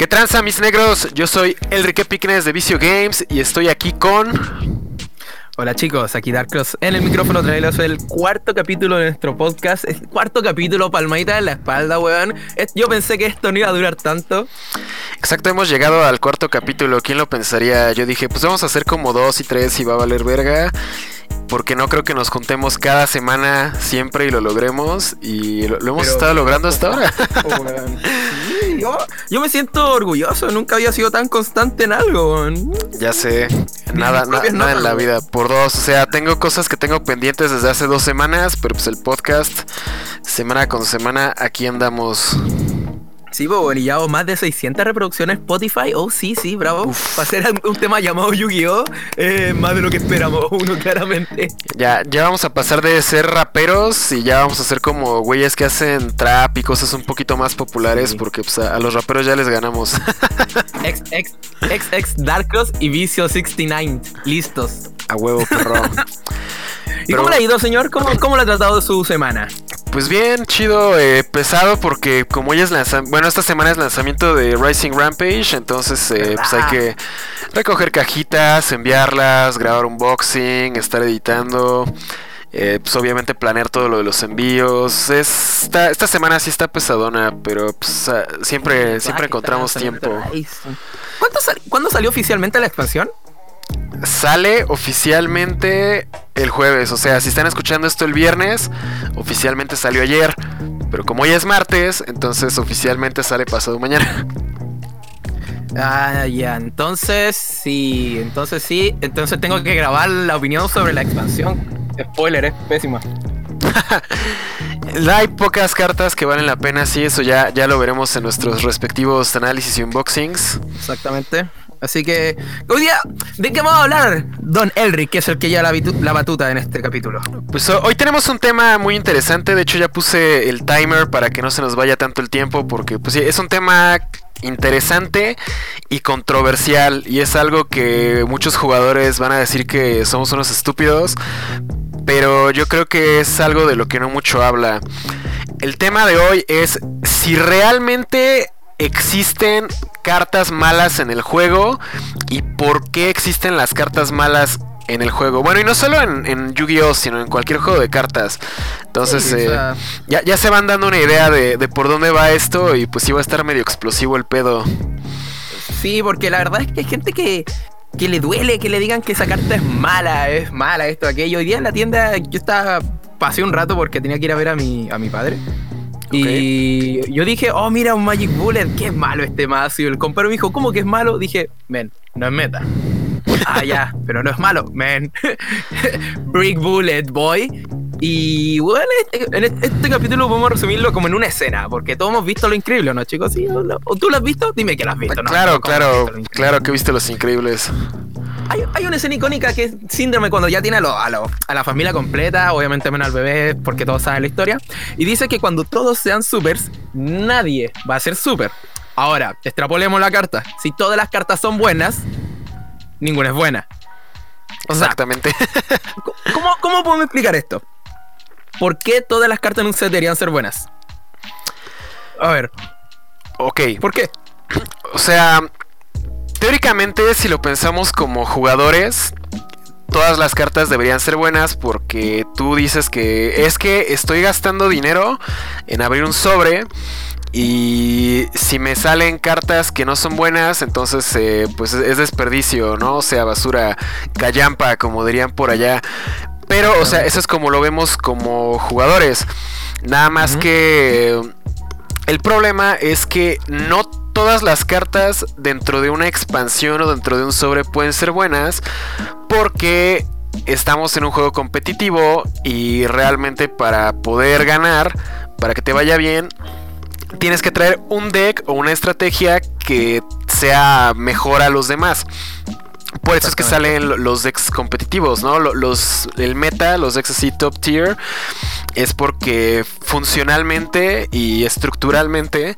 ¿Qué tranza mis negros? Yo soy Enrique Picknes de Vicio Games y estoy aquí con... Hola chicos, aquí Darkross en el micrófono traerles el cuarto capítulo de nuestro podcast. El cuarto capítulo, palmadita en la espalda, weón. Yo pensé que esto no iba a durar tanto. Exacto, hemos llegado al cuarto capítulo. ¿Quién lo pensaría? Yo dije, pues vamos a hacer como dos y tres y va a valer verga porque no creo que nos juntemos cada semana siempre y lo logremos y lo, hemos estado logrando hasta ahora. yo, me siento orgulloso, nunca había sido tan constante en algo. Ya sé, nada, nada en la vida, por dos, o sea, tengo cosas que tengo pendientes desde hace dos semanas, pero pues el podcast, semana con semana, aquí andamos. Sí, bueno, y ya más de 600 reproducciones Spotify. Oh, sí, sí, bravo. Para ser un tema llamado Yu-Gi-Oh! Eh, más de lo que esperamos uno, claramente. Ya, ya vamos a pasar de ser raperos y ya vamos a ser como güeyes que hacen trap y cosas un poquito más populares porque pues, a, los raperos ya les ganamos. ex, ex, ex, ex Darkross y Vicio 69. Listos. A huevo, perro. ¿Y cómo le ha ido, señor? ¿Cómo, ¿Cómo le ha tratado su semana? Pues bien, chido, eh, pesado porque como ya es lanzamiento, bueno, esta semana es lanzamiento de Rising Rampage, entonces eh, pues hay que recoger cajitas, enviarlas, grabar un boxing, estar editando, eh, pues obviamente planear todo lo de los envíos. Esta, esta semana sí está pesadona, pero pues, ah, siempre, siempre encontramos tiempo. ¿Cuándo salió oficialmente la expansión? Sale oficialmente el jueves. O sea, si están escuchando esto el viernes, oficialmente salió ayer. Pero como hoy es martes, entonces oficialmente sale pasado mañana. Ah, ya, entonces sí, entonces sí, entonces tengo que grabar la opinión sobre la expansión. Spoiler, es pésima. Hay pocas cartas que valen la pena, sí, eso ya, ya lo veremos en nuestros respectivos análisis y unboxings. Exactamente. Así que, hoy día, ¿de qué vamos a hablar, Don Elric, que es el que lleva la, batuta en este capítulo? Pues hoy tenemos un tema muy interesante. De hecho, ya puse el timer para que no se nos vaya tanto el tiempo, porque pues, es un tema interesante y controversial. Y es algo que muchos jugadores van a decir que somos unos estúpidos. Pero yo creo que es algo de lo que no mucho habla. El tema de hoy es si realmente existen cartas malas en el juego y por qué existen las cartas malas en el juego. Bueno, y no solo en, Yu-Gi-Oh, sino en cualquier juego de cartas. Entonces, eh, ya, se van dando una idea de, por dónde va esto y pues sí va a estar medio explosivo el pedo. Sí, porque la verdad es que hay gente que, que le duele que le digan que esa carta es mala, es mala, esto, aquello. Hoy día en la tienda yo estaba, pasé un rato porque tenía que ir a ver a mi, a mi padre. Y yo dije, oh, mira, un Magic Bullet, qué malo este mazo. Y el comparo me dijo, ¿cómo que es malo? Dije, men, no es meta. ah, ya, pero no es malo, men. Brick Bullet, boy. Y bueno, este, en este, este, capítulo podemos resumirlo como en una escena, porque todos hemos visto lo increíble, ¿no, chicos? ¿Sí? ¿O tú lo has visto? Dime que lo has visto. ¿no? Claro, claro, claro que he visto los increíbles. Hay, una escena icónica que es síndrome cuando ya tiene a, a, la familia completa, obviamente menos al bebé, porque todos saben la historia. Y dice que cuando todos sean supers, nadie va a ser super. Ahora, extrapolemos la carta. Si todas las cartas son buenas, ninguna es buena. Exactamente. ¿cómo, ¿Cómo podemos explicar esto? ¿Por qué todas las cartas en un set deberían ser buenas? A ver. Ok. ¿Por qué? O sea, Teóricamente, si lo pensamos como jugadores, todas las cartas deberían ser buenas porque tú dices que es que estoy gastando dinero en abrir un sobre y si me salen cartas que no son buenas, entonces eh, pues es desperdicio, ¿no? O sea, basura, callampa, como dirían por allá. Pero, o sea, eso es como lo vemos como jugadores. Nada más que el problema es que no todas las cartas dentro de una expansión o dentro de un sobre pueden ser buenas porque estamos en un juego competitivo y realmente para poder ganar, para que te vaya bien, tienes que traer un deck o una estrategia que sea mejor a los demás. Por eso es que salen los decks competitivos, ¿no? Los, el meta, los decks así top tier, es porque funcionalmente y estructuralmente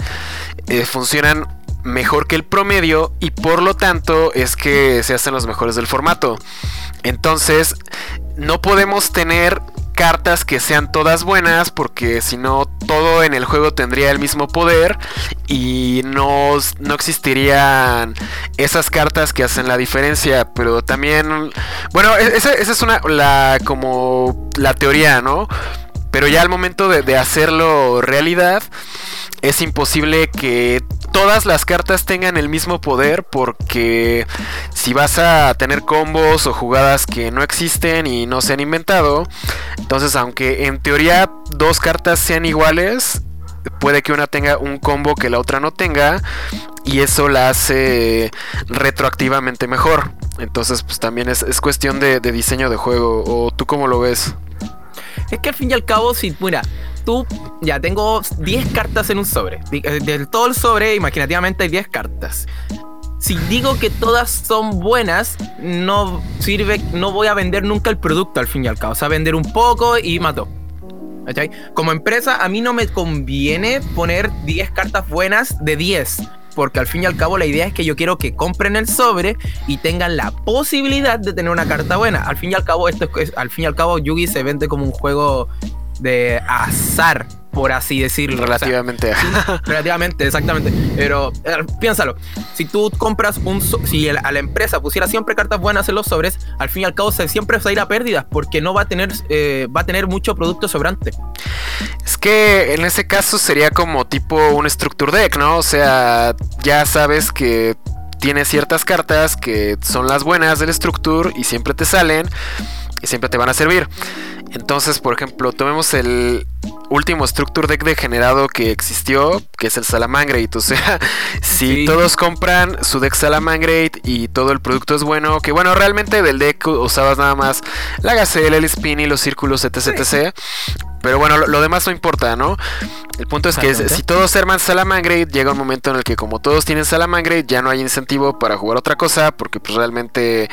eh, funcionan mejor que el promedio y por lo tanto es que se hacen los mejores del formato. Entonces, no podemos tener cartas que sean todas buenas porque si no todo en el juego tendría el mismo poder y no, no existirían esas cartas que hacen la diferencia. Pero también, bueno, e-, esa, es una, la, como la teoría, ¿no? Pero ya al momento de, hacerlo realidad, es imposible que todas las cartas tengan el mismo poder porque si vas a tener combos o jugadas que no existen y no se han inventado, entonces aunque en teoría dos cartas sean iguales, puede que una tenga un combo que la otra no tenga y eso la hace retroactivamente mejor. Entonces pues también es, cuestión de, de diseño de juego. ¿O tú cómo lo ves? Es que al fin y al cabo, si, mira, tú ya tengo 10 cartas en un sobre. Eh, del todo el sobre, imaginativamente hay 10 cartas. Si digo que todas son buenas, no sirve, no voy a vender nunca el producto al fin y al cabo. O sea, vender un poco y mato. Como empresa, a mí no me conviene poner 10 cartas buenas de 10 porque al fin y al cabo la idea es que yo quiero que compren el sobre y tengan la posibilidad de tener una carta buena. Al fin y al cabo, esto es, al fin y al cabo, Yugi se vende como un juego de azar por así decirlo. Relativamente. relativamente, exactamente. Pero eh, piénsalo, si tú compras un... si a la empresa pusiera siempre cartas buenas en los sobres, al fin y al cabo se, siempre va a ir a pérdidas porque no va a tener, eh, va a tener mucho producto sobrante. Es que en ese caso sería como tipo un structure deck, ¿no? O sea, ya sabes que tiene ciertas cartas que son las buenas del structure y siempre te salen y siempre te van a servir. Entonces, por ejemplo, tomemos el último Structure Deck degenerado que existió, que es el Salamangreat. O sea, si todos compran su deck Salamangreat y todo el producto es bueno, que bueno, realmente del deck usabas nada más la Gazelle, el Spin y los círculos, etc. etc. Pero bueno, lo, demás no importa, ¿no? El punto es que si todos arman Salamangreat, llega un momento en el que como todos tienen Salamangreat, ya no hay incentivo para jugar otra cosa, porque pues realmente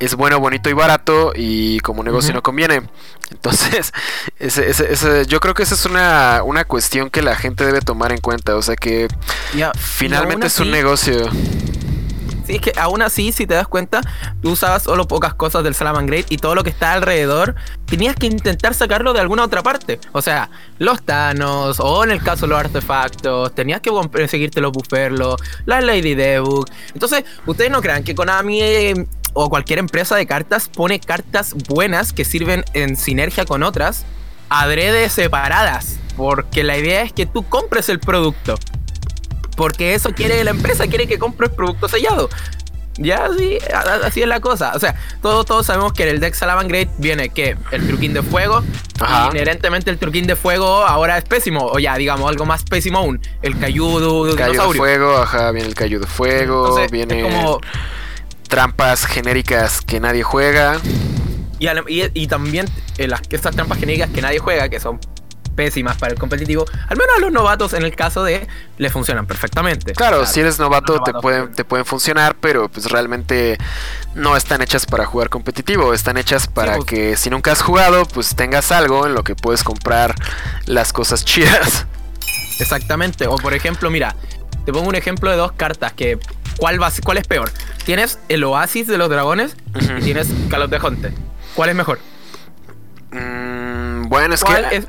es bueno, bonito y barato, y como negocio no conviene. Entonces, yo creo que esa es una, una, cuestión que la gente debe tomar en cuenta. O sea que finalmente es un negocio. Es que aún así, si te das cuenta, tú usabas solo pocas cosas del Salaman Great y todo lo que está alrededor, tenías que intentar sacarlo de alguna otra parte. O sea, los Thanos, o en el caso los artefactos, tenías que conseguirte los bufferlos, la Lady Debug. Entonces, ustedes no crean que Konami eh, o cualquier empresa de cartas pone cartas buenas que sirven en sinergia con otras, adrede separadas. Porque la idea es que tú compres el producto. Porque eso quiere la empresa, quiere que compres producto sellado. Ya así, así es la cosa. O sea, todos, todos sabemos que en el deck Salaman Great viene que el truquín de fuego. inherentemente el truquín de fuego ahora es pésimo. O ya, digamos, algo más pésimo aún. El cayudo, de fuego, ajá, viene el cayudo de fuego. viene como trampas genéricas que nadie juega. Y, también eh, las, estas trampas genéricas que nadie juega, que son pésimas para el competitivo, al menos a los novatos en el caso de le funcionan perfectamente. Claro, si eres novato, te pueden te pueden funcionar, pero pues realmente no están hechas para jugar competitivo, están hechas para pues. que si nunca has jugado, pues tengas algo en lo que puedes comprar las cosas chidas. Exactamente, o por ejemplo, mira, te pongo un ejemplo de dos cartas que ¿cuál, va, cuál es peor? Tienes el Oasis de los Dragones y tienes Call of the Hunter. ¿Cuál es mejor? Mm, bueno, es que...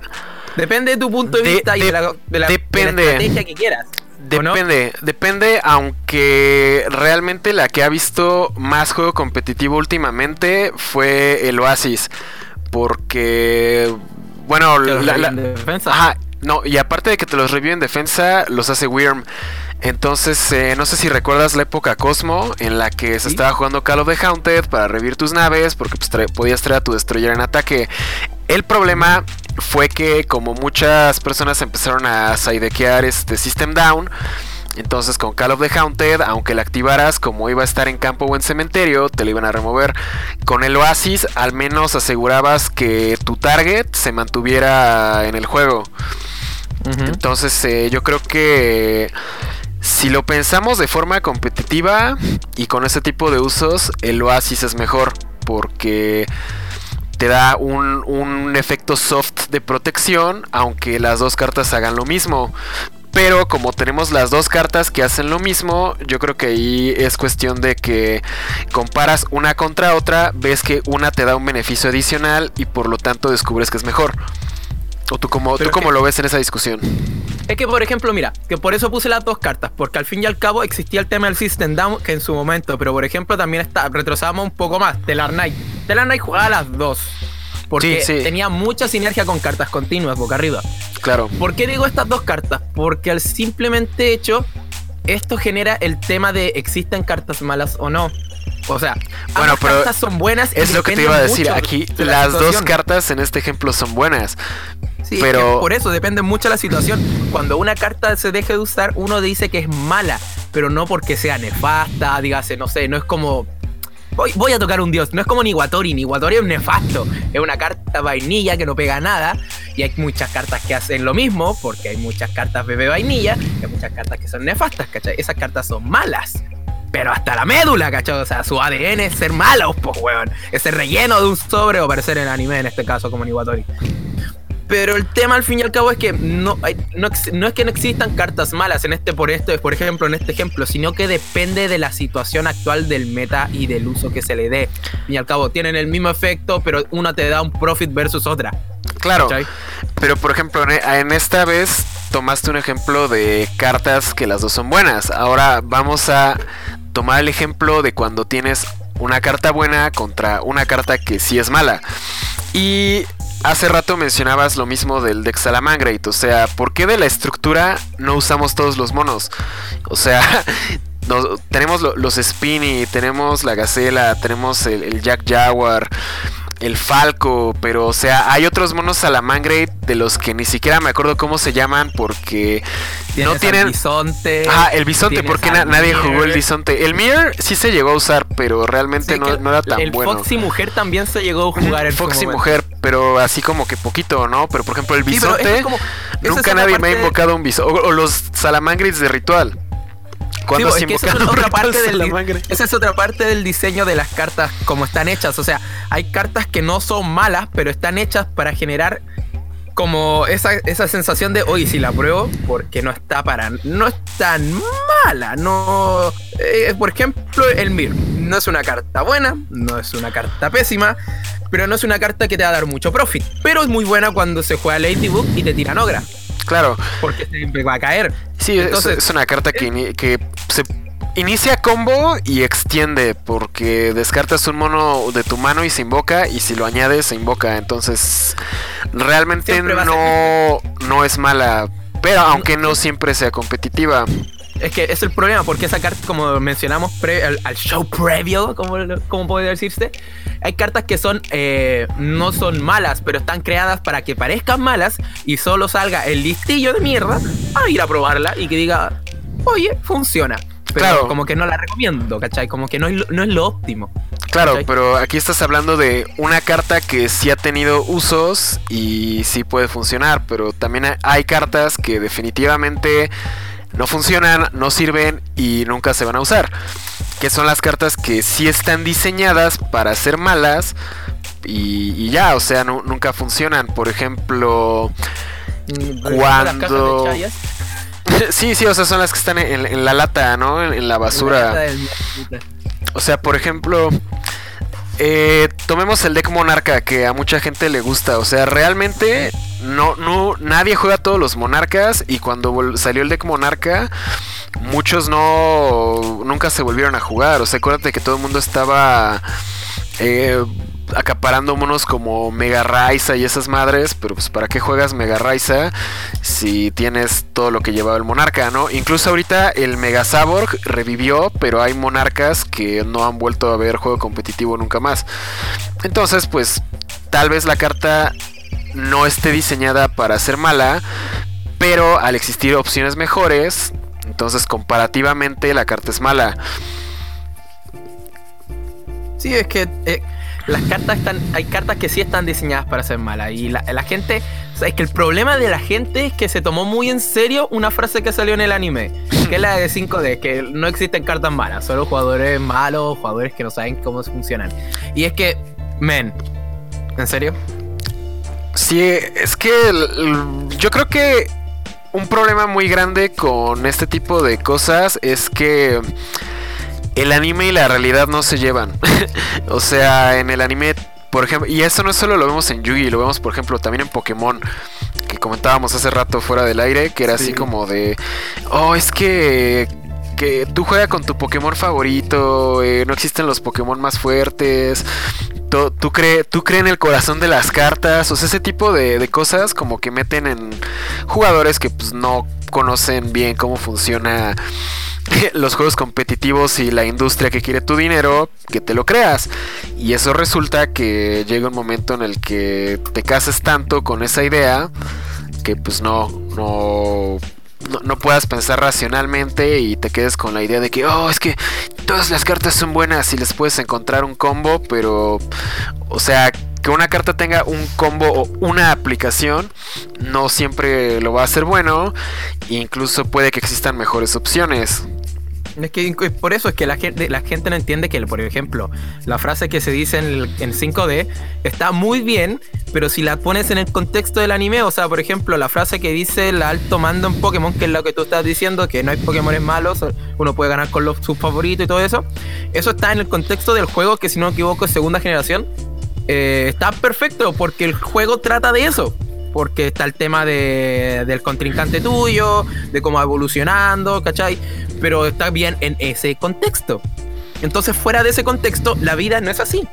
Depende de tu punto de, vista y de la, estrategia que quieras. Depende, depende, aunque realmente la que ha visto más juego competitivo últimamente fue el Oasis. Porque, bueno, la, defensa. Ajá, no, y aparte de que te los reviven en defensa, los hace Wyrm. Entonces, eh, no sé si recuerdas la época Cosmo en la que se estaba jugando Call of the Haunted para revivir tus naves porque pues, podías traer a tu destroyer en ataque. El problema fue que como muchas personas empezaron a sidequear este System Down, entonces con Call of the Haunted, aunque la activaras como iba a estar en campo o en cementerio, te lo iban a remover. Con el Oasis al menos asegurabas que tu target se mantuviera en el juego. Entonces eh, yo creo que si lo pensamos de forma competitiva y con ese tipo de usos, el Oasis es mejor porque te da un, efecto soft de protección, aunque las dos cartas hagan lo mismo. Pero como tenemos las dos cartas que hacen lo mismo, yo creo que ahí es cuestión de que comparas una contra otra, ves que una te da un beneficio adicional y por lo tanto descubres que es mejor. ¿O tú cómo, tú cómo lo ves en esa discusión? Es que, por ejemplo, mira, que por eso puse las dos cartas, porque al fin y al cabo existía el tema del System Down que en su momento, pero por ejemplo también está, retrocedamos un poco más, Telar Knight. Telar Knight jugaba las dos, porque tenía mucha sinergia con cartas continuas, boca arriba. Claro. ¿Por qué digo estas dos cartas? Porque al simplemente hecho, esto genera el tema de existen cartas malas o no. O sea, bueno, pero cartas son buenas. Es lo que te iba a decir. Aquí las dos cartas en este ejemplo son buenas. Sí, pero por eso depende mucho de la situación. Cuando una carta se deje de usar, uno dice que es mala, pero no porque sea nefasta, dígase, no sé, no es como Voy, a tocar un dios. No es como Niguatori. Niguatori es nefasto. Es una carta vainilla que no pega nada. Y hay muchas cartas que hacen lo mismo. Porque hay muchas cartas bebé vainilla. Y hay muchas cartas que son nefastas, ¿cachai? Esas cartas son malas pero hasta la médula, ¿cachai? O sea, su ADN es ser malo, pues, weón. Ese relleno de un sobre o parecer en anime, en este caso, como Niwatori. Pero el tema al fin y al cabo es que no, no, es que no existan cartas malas en este por esto, por ejemplo, en este ejemplo, sino que depende de la situación actual del meta y del uso que se le dé. Al fin y al cabo, tienen el mismo efecto, pero una te da un profit versus otra. Claro. Pero por ejemplo, en esta vez tomaste un ejemplo de cartas que las dos son buenas. Ahora vamos a tomar el ejemplo de cuando tienes una carta buena contra una carta que sí es mala. Y hace rato mencionabas lo mismo del deck Salamangreat, o sea, ¿por qué de la estructura no usamos todos los monos? O sea, tenemos los Spinny, tenemos la Gacela, tenemos el Jack Jaguar, el Falco, pero o sea, hay otros monos Salamangre de los que ni siquiera me acuerdo cómo se llaman porque no tienen. El bisonte. Ah, el bisonte, porque nadie jugó el bisonte. El Mir sí se llegó a usar, pero realmente no, era tan bueno. El Foxy Mujer también se llegó a jugar. El Foxy Mujer, pero así como que poquito, ¿no? Pero por ejemplo, el bisonte. nunca nadie me ha invocado un bisonte. O, los Salamangres de ritual. Cuando esa, es otra parte del, esa es otra parte del diseño de las cartas como están hechas. O sea, hay cartas que no son malas, pero están hechas para generar como esa, esa sensación de, oye, si la pruebo, porque no está para. No es tan mala. No. Eh, por ejemplo, el Mir. No es una carta buena, no es una carta pésima, pero no es una carta que te va a dar mucho profit. Pero es muy buena cuando se juega Ladybook y te tira Nogra. Claro. Porque siempre va a caer. Sí, Entonces, es, una carta que, que se inicia combo y extiende porque descartas un mono de tu mano y se invoca y si lo añades se invoca. Entonces realmente no, no es mala, pero aunque no siempre sea competitiva. Es que es el problema, porque esa carta, como mencionamos al, show previo, como, como puede decirse, hay cartas que son eh, no son malas, pero están creadas para que parezcan malas y solo salga el listillo de mierda a ir a probarla y que diga, oye, funciona. Pero claro. como que no la recomiendo, ¿cachai? Como que no es, no es lo óptimo. Claro, pero aquí estás hablando de una carta que sí ha tenido usos y sí puede funcionar, pero también hay cartas que definitivamente no funcionan, no sirven y nunca se van a usar. Que son las cartas que sí están diseñadas para ser malas y, ya, o sea, nunca funcionan. Por ejemplo, mm, cuando... sí, sí, o sea, son las que están en, la lata, ¿no? En, la basura. O sea, por ejemplo, eh, tomemos el deck Monarca que a mucha gente le gusta. O sea, realmente no, no, nadie juega todos los monarcas y cuando salió el deck monarca, muchos no, nunca se volvieron a jugar. O sea, acuérdate que todo el mundo estaba eh, acaparando monos como Mega Raiza y esas madres, pero pues para qué juegas Mega Raiza si tienes todo lo que llevaba el monarca, ¿no? Incluso ahorita el Mega Saborg revivió, pero hay monarcas que no han vuelto a ver juego competitivo nunca más. Entonces, pues tal vez la carta no esté diseñada para ser mala, pero al existir opciones mejores, entonces comparativamente la carta es mala. Sí, es que eh, las cartas están, hay cartas que sí están diseñadas para ser malas y la, gente, es que el problema de la gente es que se tomó muy en serio una frase que salió en el anime, que es la de 5D, que no existen cartas malas, solo jugadores malos, jugadores que no saben cómo funcionan. Y es que, men, ¿en serio? Sí, es que yo creo que un problema muy grande con este tipo de cosas es que el anime y la realidad no se llevan. o sea, en el anime, por ejemplo, y eso no solo lo vemos en Yugi, lo vemos por ejemplo también en Pokémon, que comentábamos hace rato fuera del aire, que era así como de, oh, es que que tú juegas con tu Pokémon favorito, eh, no existen los Pokémon más fuertes, tú crees tú en el corazón de las cartas, o sea, ese tipo de, de, cosas como que meten en jugadores que pues no conocen bien cómo funciona los juegos competitivos y la industria que quiere tu dinero, que te lo creas. Y eso resulta que llega un momento en el que te cases tanto con esa idea que pues no, no no, puedas pensar racionalmente y te quedes con la idea de que, oh, es que todas las cartas son buenas y les puedes encontrar un combo, pero, o sea, que una carta tenga un combo o una aplicación no siempre lo va a hacer bueno, incluso puede que existan mejores opciones. Es que por eso es que la gente, la gente no entiende que, por ejemplo, la frase que se dice en, en 5D está muy bien, pero si la pones en el contexto del anime, o sea, por ejemplo, la frase que dice el alto mando en Pokémon, que es lo que tú estás diciendo, que no hay Pokémon malos, uno puede ganar con los, sus favoritos y todo eso, eso está en el contexto del juego, que si no me equivoco es segunda generación. Eh, está perfecto porque el juego trata de eso porque está el tema de, del contrincante tuyo, de cómo va evolucionando, ¿cachai? Pero está bien en ese contexto. Entonces, fuera de ese contexto, la vida no es así.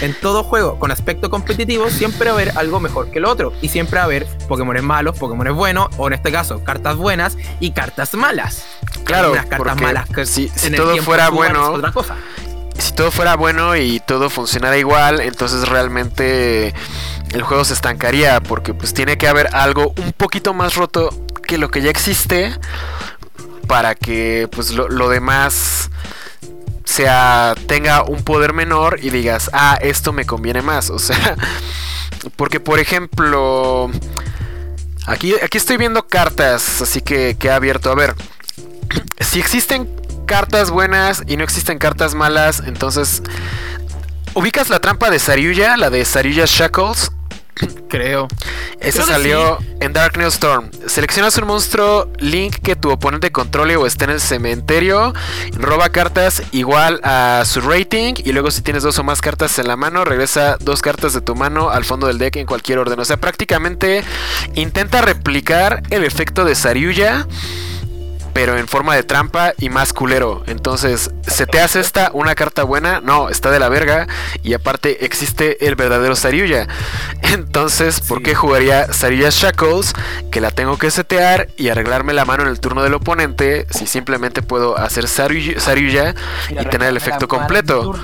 En todo juego con aspecto competitivo, siempre va a haber algo mejor que el otro. Y siempre va a haber Pokémon malos, Pokémon buenos, o en este caso, cartas buenas y cartas malas. Claro, unas cartas malas que si, si todo fuera bueno, otra cosa. Si todo fuera bueno y todo funcionara igual, entonces realmente el juego se estancaría porque pues tiene que haber algo un poquito más roto que lo que ya existe para que pues lo, demás sea tenga un poder menor y digas, ah, esto me conviene más. O sea, porque por ejemplo, aquí, aquí estoy viendo cartas, así que, que he abierto. A ver, si existen cartas buenas y no existen cartas malas, entonces... ¿Ubicas la trampa de Saryuya? La de Saryuya Shackles. Creo. Ese salió en Dark Storm. Seleccionas un monstruo Link que tu oponente controle o esté en el cementerio. Roba cartas igual a su rating. Y luego, si tienes dos o más cartas en la mano, regresa dos cartas de tu mano al fondo del deck en cualquier orden. O sea, prácticamente intenta replicar el efecto de Saryuya pero en forma de trampa y más culero. Entonces, ¿se te hace esta una carta buena? No, está de la verga. Y aparte existe el verdadero Saryuya. Entonces, ¿por qué jugaría Saryuya Shackles? Que la tengo que setear y arreglarme la mano en el turno del oponente. Si simplemente puedo hacer Saryuya y tener el efecto completo.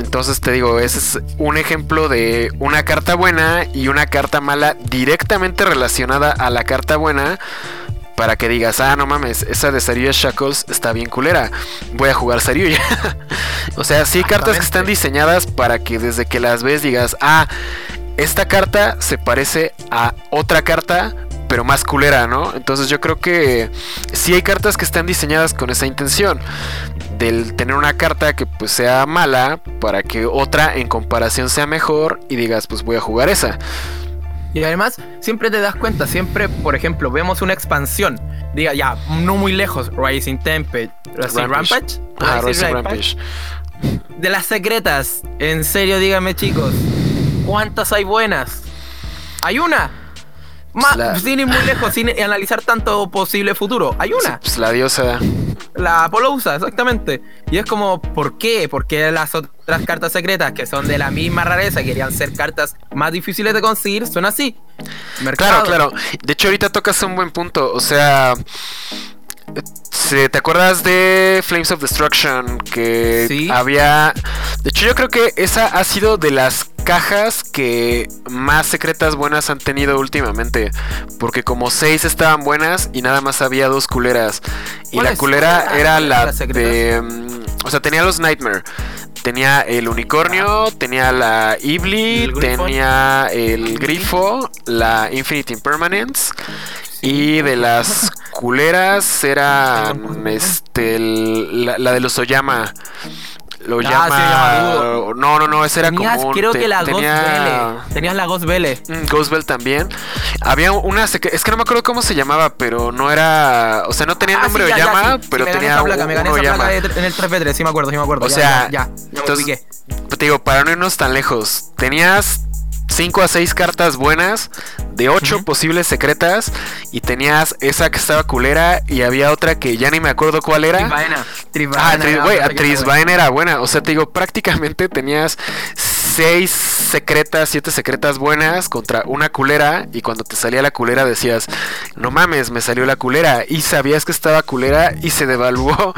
Entonces te digo, ese es un ejemplo de una carta buena y una carta mala directamente relacionada a la carta buena para que digas, ah, no mames, esa de Saryuya Shackles está bien culera. Voy a jugar Saryuya. o sea, sí, cartas que están diseñadas para que desde que las ves digas, ah, esta carta se parece a otra carta, pero más culera, ¿no? Entonces yo creo que sí hay cartas que están diseñadas con esa intención. Del tener una carta que pues sea mala para que otra en comparación sea mejor y digas pues voy a jugar esa. Y además, siempre te das cuenta, siempre, por ejemplo, vemos una expansión. Diga, ya, no muy lejos, Rising Tempest, Rising Rampage. Ah, Rising Rampage. De las secretas, en serio, dígame chicos, ¿cuántas hay buenas? Hay una. Más, sin ir muy lejos, sin analizar tanto posible futuro. Hay una. Pues la diosa. La Apollousa, exactamente. Y es como, ¿por qué? Porque las otras cartas secretas, que son de la misma rareza, querían ser cartas más difíciles de conseguir, son así. Claro, claro. De hecho, ahorita tocas un buen punto. O sea, ¿Te acuerdas de Flames of Destruction? Que había. De hecho, yo creo que esa ha sido de las cajas que más secretas buenas han tenido últimamente. Porque como seis estaban buenas y nada más había dos culeras. Y la culera era la de. Mm, o sea, tenía los Nightmare. Tenía el unicornio, tenía la Ibli, tenía el grifo, la Infinite Impermanence. Y de las culeras era este la, de los Oyama. Lo ah, llama. no, no, no, ese era como. Creo que la tenía... Ghost Tenías la Ghost Belle. Mm, Ghost Bell también. Había una. Es que no me acuerdo cómo se llamaba, pero no era. O sea, no tenía ah, nombre de Oyama, pero tenía. Placa, placa en el 3v3, sí me acuerdo, sí me acuerdo. O sea, ya, ya, entonces, te digo, para no irnos tan lejos, tenías 5 a 6 cartas buenas de 8 posibles secretas y tenías esa que estaba culera y había otra que ya ni me acuerdo cuál era. Trisvaena. Ah, Trisvaena era buena. O sea, te digo, prácticamente tenías 6 secretas, 7 secretas buenas contra una culera y cuando te salía la culera decías, no mames, me salió la culera y sabías que estaba culera y se devaluó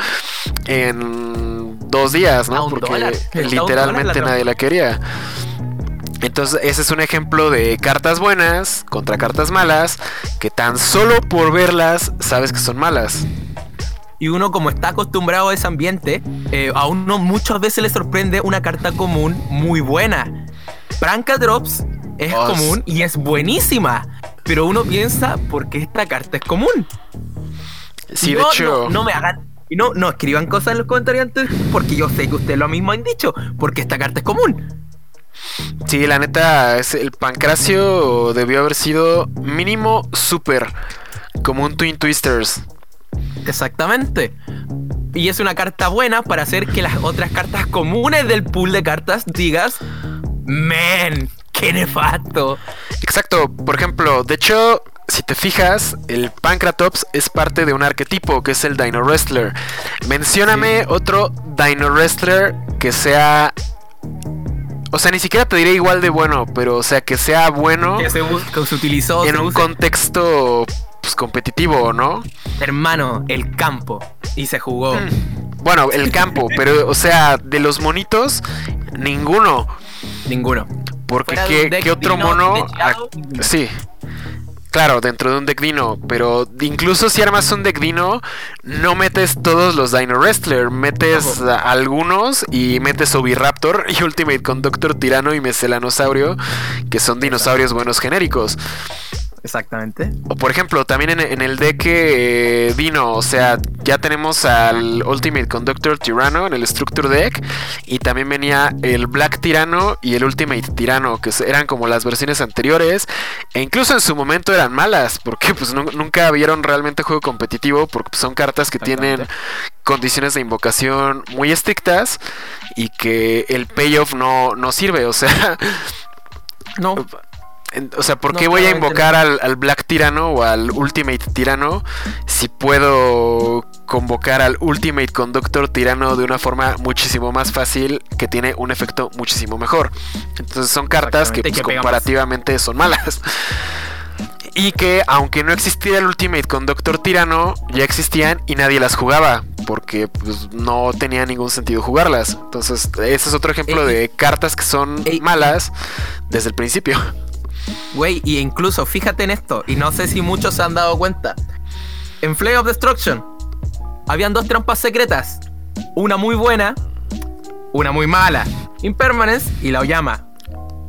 en dos días, ¿no? Porque literalmente nadie la quería. Entonces, ese es un ejemplo de cartas buenas contra cartas malas, que tan solo por verlas sabes que son malas. Y uno, como está acostumbrado a ese ambiente, eh, a uno muchas veces le sorprende una carta común muy buena. Branca Drops es oh, común y es buenísima, pero uno piensa, ¿por qué esta carta es común? Sí, de hecho. No, me hagan. No, no escriban cosas en los comentarios antes, porque yo sé que ustedes lo mismo han dicho, porque esta carta es común. Sí, la neta, es, el Pancracio debió haber sido mínimo super, como un Twin Twisters. Exactamente. Y es una carta buena para hacer que las otras cartas comunes del pool de cartas digas, men, qué nefasto. Exacto, por ejemplo, de hecho, si te fijas, el Pancratops es parte de un arquetipo que es el Dino Wrestler. Mencióname otro Dino Wrestler que sea o sea, ni siquiera te diré igual de bueno, pero o sea, que sea bueno. Que se, utilizó. En un contexto pues, competitivo, ¿no? Hermano, el campo. Y se jugó. Hmm. Bueno, el campo, pero o sea, de los monitos, ninguno. Ninguno. Porque ¿qué, otro mono? sí. Claro, dentro de un deck Dino, pero incluso si armas un deck Dino, no metes todos los Dino Wrestler, metes algunos y metes Oviraptor y Ultimate Conductor Tirano y Meselanosaurio, que son dinosaurios buenos genéricos. Exactamente. O por ejemplo, también en, el deck eh, Dino, o sea, ya tenemos al Ultimate Conductor Tirano en el Structure Deck. Y también venía el Black Tirano y el Ultimate Tirano, que eran como las versiones anteriores. E incluso en su momento eran malas, porque pues nunca vieron realmente juego competitivo, porque son cartas que tienen condiciones de invocación muy estrictas y que el payoff no, no sirve, o sea... No. O sea, ¿por qué voy a invocar al, Black Tirano o al Ultimate Tirano si puedo convocar al Ultimate Conductor Tirano de una forma muchísimo más fácil que tiene un efecto muchísimo mejor? Entonces son cartas que pues, comparativamente son malas. Y que aunque no existía el Ultimate Conductor Tirano, ya existían y nadie las jugaba. Porque pues, no tenía ningún sentido jugarlas. Entonces, ese es otro ejemplo de cartas que son malas desde el principio. Güey, y incluso fíjate en esto, y no sé si muchos se han dado cuenta. En Flame of Destruction habían dos trampas secretas. Una muy buena, una muy mala. Impermanence y la Oyama.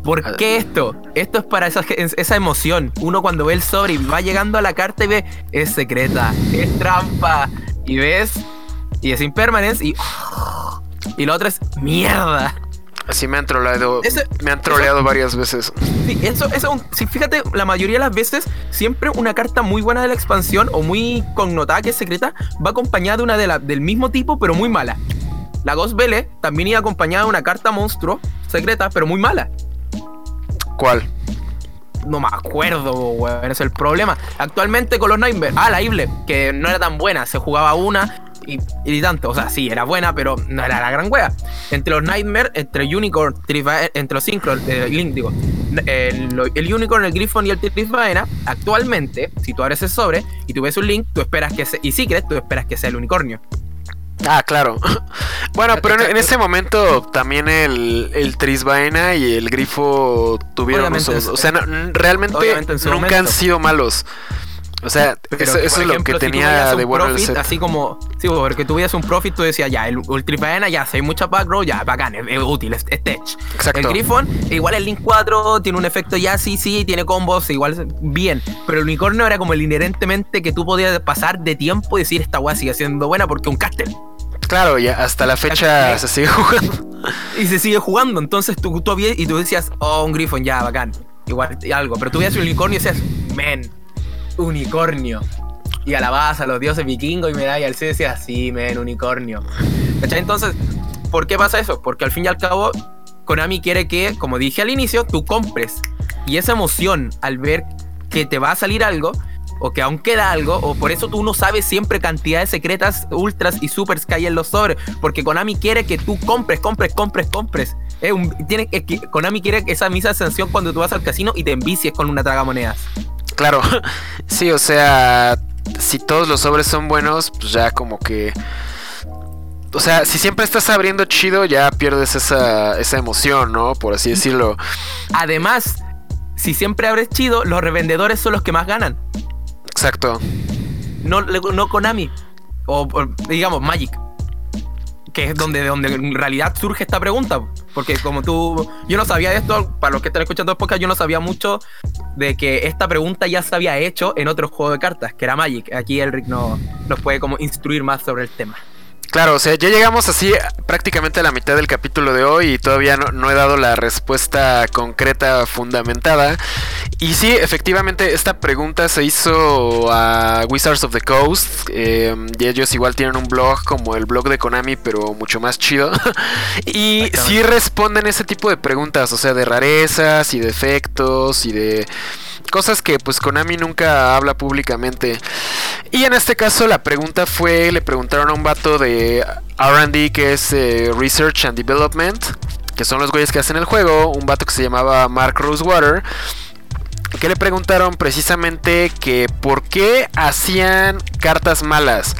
¿Por qué esto? Esto es para esa, esa emoción. Uno cuando ve el sobre y va llegando a la carta y ve, es secreta, es trampa. Y ves, y es Impermanence y... Y la otra es mierda. Así me han troleado. me han troleado varias veces. Sí, eso, eso, sí, fíjate, la mayoría de las veces, siempre una carta muy buena de la expansión o muy connotada que es secreta, va acompañada de una de la, del mismo tipo, pero muy mala. La Ghost Belle también iba acompañada de una carta monstruo secreta, pero muy mala. ¿Cuál? No me acuerdo, weón. Ese es el problema. Actualmente con los Nightmare. Ah, la Ible, que no era tan buena. Se jugaba una y, tanto. O sea, sí, era buena, pero no era la gran wea. Entre los Nightmare, entre Unicorn, entre los Synchron, eh, Link, digo, el, Unicorn, el Griffon y el Trifaena, actualmente, si tú abres ese sobre y tú ves un Link, tú esperas que sea, y Secret, tú esperas que sea el unicornio. Ah, claro. bueno, pero en, ese momento también el, el Trisbaena y el Grifo tuvieron usos. O sea, realmente nunca han sido malos. O sea, eso, es lo que tenía de bueno profit, Así como, sí, porque tú veías un profit, tú decías, ya, el Ultra ya, si hay mucha back ya, bacán, es, útil, es, tech. Exacto. El Griffon, igual el Link 4 tiene un efecto ya, sí, sí, tiene combos, igual bien. Pero el unicornio era como el inherentemente que tú podías pasar de tiempo y decir, esta weá sigue siendo buena porque un caster. Claro, ya hasta la fecha se sigue jugando. Y se sigue jugando, entonces tú, tú y tú decías, oh, un Griffon, ya, bacán. Igual algo, pero tú veías un unicornio y decías, men, unicornio. Y alababas a los dioses vikingos y me da y al C decía, sí, men, unicornio. Entonces, ¿por qué pasa eso? Porque al fin y al cabo, Konami quiere que, como dije al inicio, tú compres. Y esa emoción al ver que te va a salir algo, o que aún queda algo, o por eso tú no sabes siempre cantidades secretas, ultras y supers que hay en los sobres, porque Konami quiere que tú compres, compres, compres, compres. tiene, Konami quiere esa misma sensación cuando tú vas al casino y te envicies con una tragamonedas. Claro, sí, o sea, si todos los sobres son buenos, pues ya como que... O sea, si siempre estás abriendo chido, ya pierdes esa, esa emoción, ¿no? Por así decirlo. Además, si siempre abres chido, los revendedores son los que más ganan. Exacto. No, no Konami. O, digamos, Magic. Que es donde, donde en realidad surge esta pregunta. Porque como tú. Yo no sabía de esto. Para los que están escuchando el podcast, yo no sabía mucho de que esta pregunta ya se había hecho en otro juego de cartas, que era Magic. Aquí Elric no, nos puede como instruir más sobre el tema. Claro, o sea, ya llegamos así prácticamente a la mitad del capítulo de hoy y todavía no, he dado la respuesta concreta, fundamentada. Y sí, efectivamente, esta pregunta se hizo a Wizards of the Coast. Em, y ellos igual tienen un blog como el blog de Konami, pero mucho más chido. y sí responden ese tipo de preguntas, o sea, de rarezas y de efectos y de cosas que pues Konami nunca habla públicamente. Y en este caso la pregunta fue, le preguntaron a un vato de RD que es eh, Research and Development, que son los güeyes que hacen el juego, un vato que se llamaba Mark Rosewater, que le preguntaron precisamente que por qué hacían cartas malas.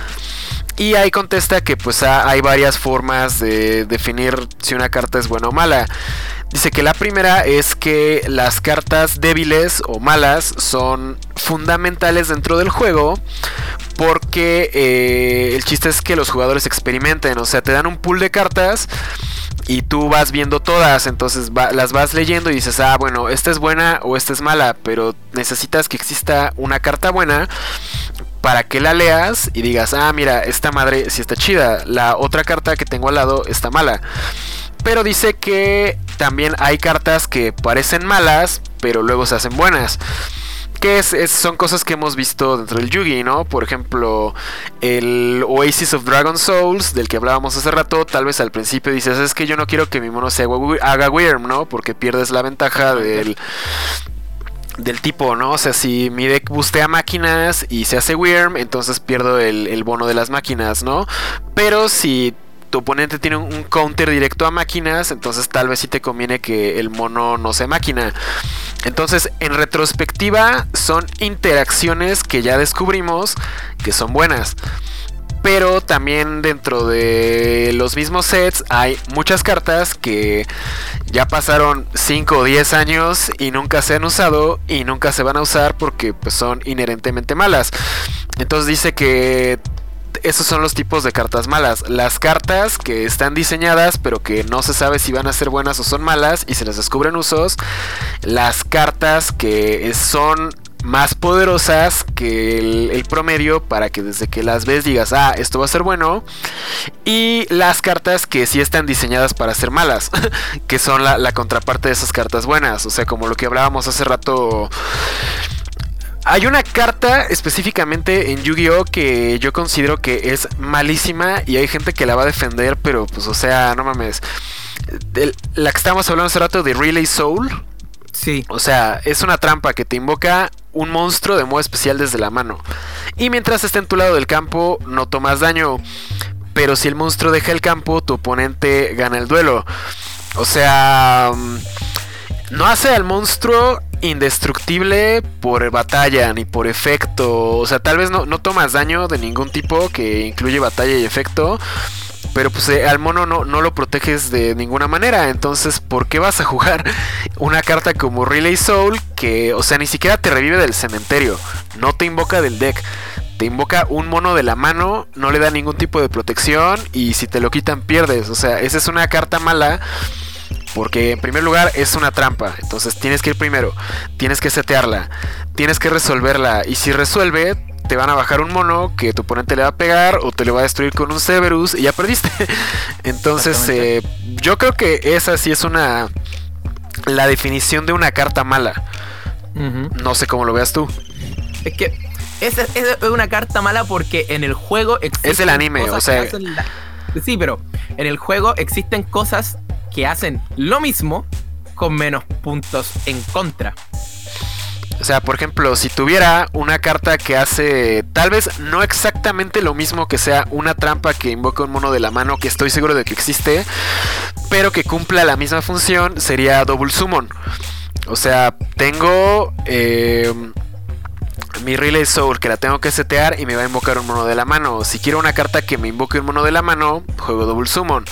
Y ahí contesta que pues hay varias formas de definir si una carta es buena o mala. Dice que la primera es que las cartas débiles o malas son fundamentales dentro del juego porque eh, el chiste es que los jugadores experimenten, o sea, te dan un pool de cartas y tú vas viendo todas, entonces las vas leyendo y dices, ah, bueno, esta es buena o esta es mala, pero necesitas que exista una carta buena para que la leas y digas, ah, mira, esta madre sí está chida, la otra carta que tengo al lado está mala. Pero dice que también hay cartas que parecen malas, pero luego se hacen buenas. Que es, son cosas que hemos visto dentro del Yugi, ¿no? Por ejemplo, el Oasis of Dragon Souls, del que hablábamos hace rato, tal vez al principio dices, es que yo no quiero que mi mono se haga Wyrm, ¿no? Porque pierdes la ventaja del, del tipo, ¿no? O sea, si mi deck bustea máquinas y se hace Wyrm, entonces pierdo el, bono de las máquinas, ¿no? Pero si tu oponente tiene un counter directo a máquinas, entonces tal vez sí te conviene que el mono no sea máquina. Entonces, en retrospectiva, son interacciones que ya descubrimos que son buenas. Pero también dentro de los mismos sets hay muchas cartas que ya pasaron 5 o 10 años y nunca se han usado y nunca se van a usar porque pues, son inherentemente malas. Entonces dice que esos son los tipos de cartas malas. Las cartas que están diseñadas pero que no se sabe si van a ser buenas o son malas y se les descubren usos. Las cartas que son más poderosas que el, promedio para que desde que las ves digas, ah, esto va a ser bueno. Y las cartas que sí están diseñadas para ser malas, que son la, contraparte de esas cartas buenas. O sea, como lo que hablábamos hace rato hay una carta específicamente en Yu-Gi-Oh que yo considero que es malísima y hay gente que la va a defender, pero pues o sea, no mames. la que estábamos hablando hace rato de Relay Soul. Sí. O sea, es una trampa que te invoca un monstruo de modo especial desde la mano. Y mientras esté en tu lado del campo, no tomas daño. Pero si el monstruo deja el campo, tu oponente gana el duelo. O sea, mm, no hace al monstruo indestructible por batalla ni por efecto. O sea, tal vez no, tomas daño de ningún tipo que incluye batalla y efecto. Pero pues eh, al mono no, no, lo proteges de ninguna manera. Entonces, ¿por qué vas a jugar una carta como Relay Soul? Que, o sea, ni siquiera te revive del cementerio. No te invoca del deck. Te invoca un mono de la mano. No le da ningún tipo de protección. Y si te lo quitan, pierdes. O sea, esa es una carta mala porque en primer lugar es una trampa. Entonces tienes que ir primero. Tienes que setearla. Tienes que resolverla. Y si resuelve, te van a bajar un mono que tu oponente le va a pegar o te le va a destruir con un Severus y ya perdiste. Entonces, eh, yo creo que esa sí es una. La definición de una carta mala. No sé cómo lo veas tú. Es que esa es una carta mala porque en el juego Es el anime, o sea. Sí, pero en el juego existen cosas que hacen lo mismo con menos puntos en contra. O sea, por ejemplo, si tuviera una carta que hace tal vez no exactamente lo mismo que sea una trampa que invoca un mono de la mano, que estoy seguro de que existe, pero que cumpla la misma función, sería Double Summon. O sea, tengo eh, mi Relay Soul que la tengo que setear y me va a invocar un mono de la mano. Si quiero una carta que me invoque un mono de la mano, juego Double Summon.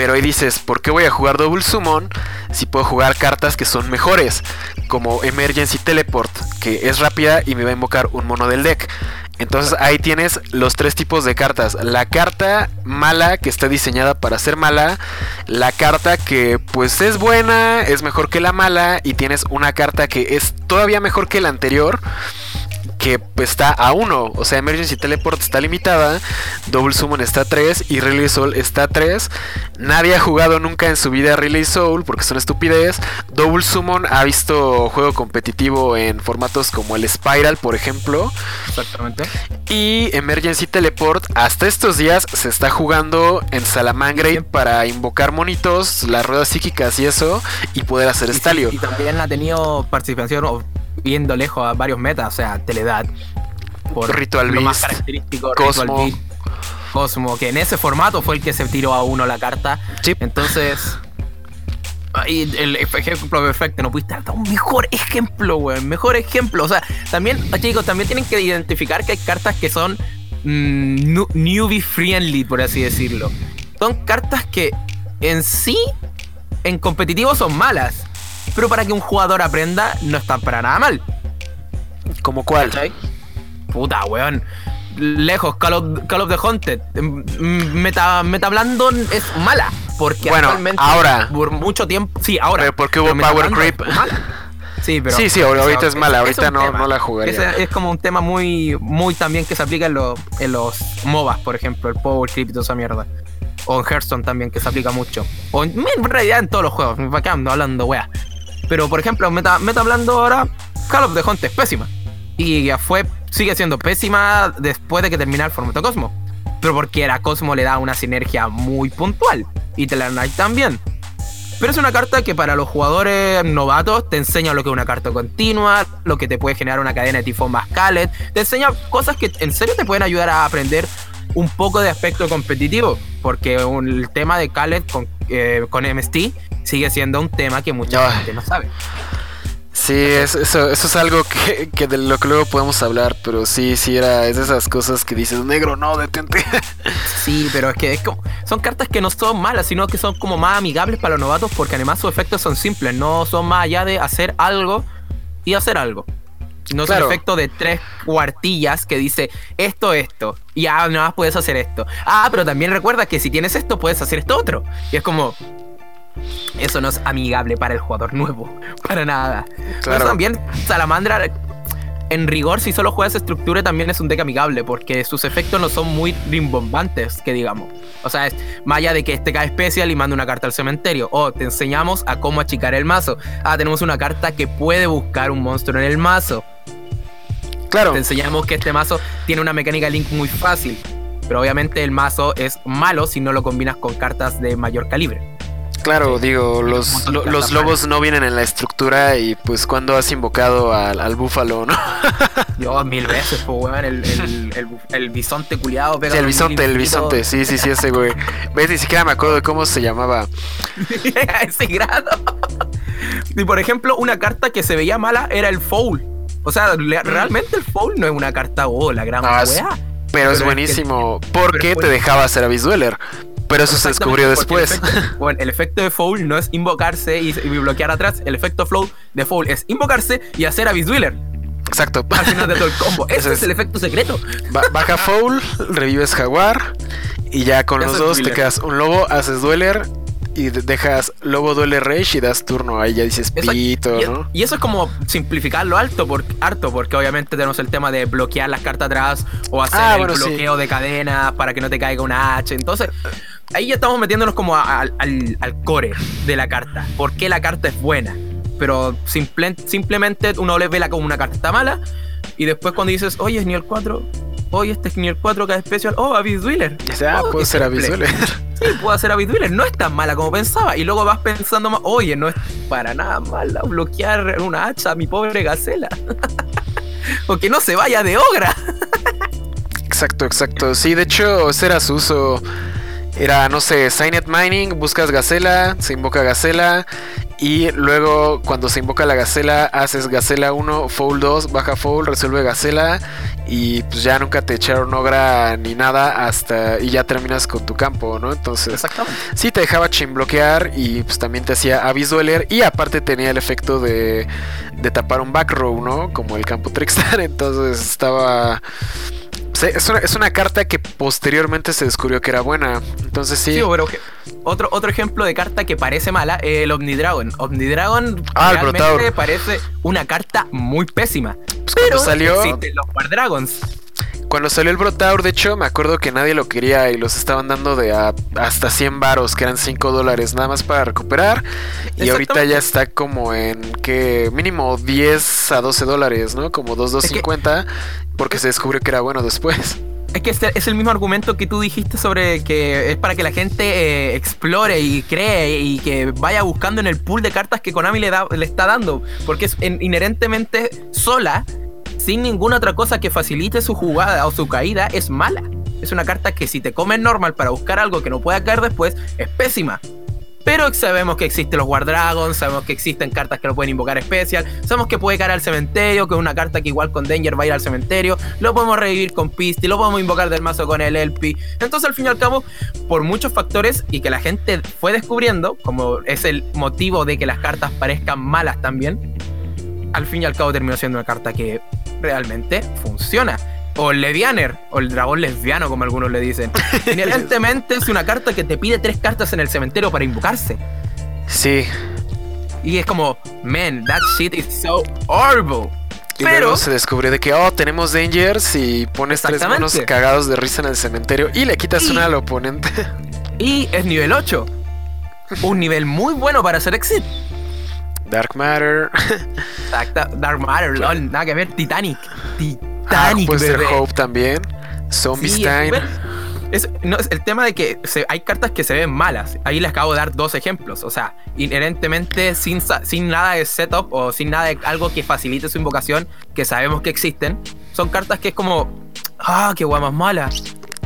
Pero ahí dices, ¿por qué voy a jugar Double Summon si puedo jugar cartas que son mejores? Como Emergency Teleport, que es rápida y me va a invocar un mono del deck. Entonces ahí tienes los tres tipos de cartas. La carta mala que está diseñada para ser mala. La carta que pues es buena, es mejor que la mala. Y tienes una carta que es todavía mejor que la anterior que está a 1. O sea, Emergency Teleport está limitada. Double Summon está a 3. Y Relay Soul está a 3. Nadie ha jugado nunca en su vida Relay Soul porque son estupidez. Double Summon ha visto juego competitivo en formatos como el Spiral, por ejemplo. Exactamente. Y Emergency Teleport hasta estos días se está jugando en Salamangreat para invocar monitos, las ruedas psíquicas y eso, y poder hacer Y, Estalio. sí, y también ha tenido participación viendo lejos a varios metas, o sea, Teledad. Por Ritual lo más característico, Cosmo. Ritual Beast, Cosmo, que en ese formato fue el que se tiró a uno la carta. Sí. Entonces. Y el ejemplo perfecto, no pudiste dar un mejor ejemplo, weón. Mejor ejemplo. O sea, también, chicos, también tienen que identificar que hay cartas que son mm, newbie friendly, por así decirlo. Son cartas que en sí, en competitivo son malas. Pero para que un jugador aprenda, no están para nada mal. ¿Como cuál? ¿Cachai? Puta, weón. Lejos, Call of, Call of the Haunted. Mm, Meta, meta Blandon es mala. Porque Bueno, actualmente, ahora. Por mucho tiempo. Sí, ahora. Pero porque hubo Meta Power Creep. Sí, pero. Sí, sí, ahorita es mala, ahorita no- tema. no la jugaría. Es como un tema muy, muy también que se aplica en, los en los MOBAs, por ejemplo, el Power Creep y toda esa mierda. O en Hearthstone también, que se aplica mucho. O en, en realidad en todos los juegos. ¿Para qué ando hablando, wea? Pero por ejemplo, meta, meta hablando ahora, Call of the Hunt es pésima. Y ya fue, sigue siendo pésima después de que termina el formato Cosmo. Pero porque a Cosmo le da una sinergia muy puntual. Y Telanite también. Pero es una carta que para los jugadores novatos te enseña lo que es una carta continua, lo que te puede generar una cadena de tifón más Scarlet, te enseña cosas que en serio te pueden ayudar a aprender un poco de aspecto competitivo, porque el tema de Khaled con, eh, con MST sigue siendo un tema que mucha Ah. gente no sabe. Sí, es- eso, eso es algo que, que de lo que luego podemos hablar, pero sí, sí, era, es de esas cosas que dices, negro, no, detente. Sí, pero es que es como, son cartas que no son malas, sino que son como más amigables para los novatos porque además sus efectos son simples, no son más allá de hacer algo y hacer algo. No Claro. es un efecto de tres cuartillas que dice esto, esto, y ah, nada más puedes hacer esto. Ah, pero también recuerda que si tienes esto, puedes hacer esto otro. Y es como. Eso no es amigable para el jugador nuevo, para nada. Claro. Pero también Salamandra, en rigor, si solo juegas estructura, también es un deck amigable, porque sus efectos no son muy rimbombantes, que digamos. O sea, es más allá de que este cae especial y manda una carta al cementerio. O te enseñamos a cómo achicar el mazo. Ah, tenemos una carta que puede buscar un monstruo en el mazo. Claro, Te enseñamos que este mazo tiene una mecánica link muy fácil. Pero obviamente el mazo es malo si no lo combinas con cartas de mayor calibre. Claro, digo, los, lo- los lobos no vienen en la estructura y pues cuando has invocado al, al búfalo, ¿no? Yo mil veces, pues, weón, el, el, el, el bisonte culiado pega Sí, el bisonte, el bisonte, sí, sí, sí, ese güey. Ves, ni siquiera me acuerdo de cómo se llamaba. a ese grado. Y por ejemplo, una carta que se veía mala era el foul. O sea, le- realmente el foul no es una carta, oh, la gran Mm. No, es- weá. Pero, es que- buenísimo, porque pero te dejaba hacer Abyss Dweller. Pero eso se descubrió después. El efecto, bueno, el efecto de foul no es invocarse y, y bloquear atrás. El efecto flow de foul es invocarse y hacer a Dweller Exacto. al final de todo el combo. Ese es es- el efecto secreto. Ba- baja Foul, revives Jaguar. Y ya con los dos te quedas un lobo, haces Dweller. Y de- dejas Lobo Duele Rage y das turno. Ahí ya dices Exacto. pito, y, ¿no? y eso es como simplificarlo alto por, harto, porque obviamente tenemos el tema de bloquear las cartas atrás o hacer Ah, el bueno, sí. bloqueo de cadenas para que no te caiga una H. Entonces, ahí ya estamos metiéndonos como a- al, al- al core de la carta. ¿Por qué la carta es buena? Pero simple- simplemente uno le vela como una carta mala y después cuando dices, oye, es nivel 4, oye, este es nivel 4 cada especial, oh, Abyss Dweller. Dice, ah, Oh, puedo qué ser. Abyss Dweller. Sí, puedo hacer Dweller, no es tan mala como pensaba. Y luego vas pensando más, oye, no es para nada mala bloquear una hacha a mi pobre gacela. o que no se vaya de ogra. exacto, exacto. Sí, de hecho, ese era su uso. Era, no sé, Signet Mining, buscas Gacela, se invoca Gacela. Y luego, cuando se invoca la Gacela, haces Gacela 1, Foul 2, baja Foul, resuelve Gacela. Y pues ya nunca te echaron Ogra ni nada hasta. Y ya terminas con tu campo, ¿no? Entonces. Exactamente. Sí, te dejaba chin bloquear y pues también te hacía Abyss Dweller. Y aparte tenía el efecto de, de tapar un back row, ¿no? Como el campo Trickstar. Entonces estaba es una, es una, carta que posteriormente se descubrió que era buena. Entonces sí. sí pero otro, otro ejemplo de carta que parece mala es el Omnidragon. Omnidragon ah, realmente parece una carta muy pésima. Pues pero salió. Existen los War Dragons. Cuando salió el Brotaur, de hecho, me acuerdo que nadie lo quería y los estaban dando de hasta 100 varos, que eran 5 dólares nada más para recuperar. Y ahorita ya está como en que mínimo 10 a 12 dólares, ¿no? Como 2,250, porque se descubrió que era bueno después. Es que este es el mismo argumento que tú dijiste sobre que es para que la gente eh, explore y cree y que vaya buscando en el pool de cartas que Konami le, da, le está dando. Porque es inherentemente sola sin ninguna otra cosa que facilite su jugada o su caída, es mala. Es una carta que si te comes normal para buscar algo que no pueda caer después, es pésima. Pero sabemos que existen los War Dragons, sabemos que existen cartas que lo pueden invocar especial, sabemos que puede caer al cementerio, que es una carta que igual con Danger va a ir al cementerio, lo podemos revivir con Pisty, lo podemos invocar del mazo con el LP. Entonces al fin y al cabo, por muchos factores y que la gente fue descubriendo, como es el motivo de que las cartas parezcan malas también, al fin y al cabo terminó siendo una carta que realmente funciona. O el Levianer, o el dragón lesbiano, como algunos le dicen. Inherentemente es una carta que te pide tres cartas en el cementerio para invocarse. Sí. Y es como, man, that shit is so horrible. Y Pero luego se descubrió de que, oh, tenemos Dangers y pones tres monos cagados de risa en el cementerio y le quitas una al oponente. Y es nivel 8. Un nivel muy bueno para hacer exit. Dark Matter. Dark Matter, lol, nada que ver. Titanic. Titanic. Ah, puede ser Hope también. Zombie sí, es, no, es el tema de que hay cartas que se ven malas. Ahí les acabo de dar dos ejemplos. O sea, inherentemente sin, sin nada de setup o sin nada de algo que facilite su invocación, que sabemos que existen, son cartas que es como, ah, qué guay más mala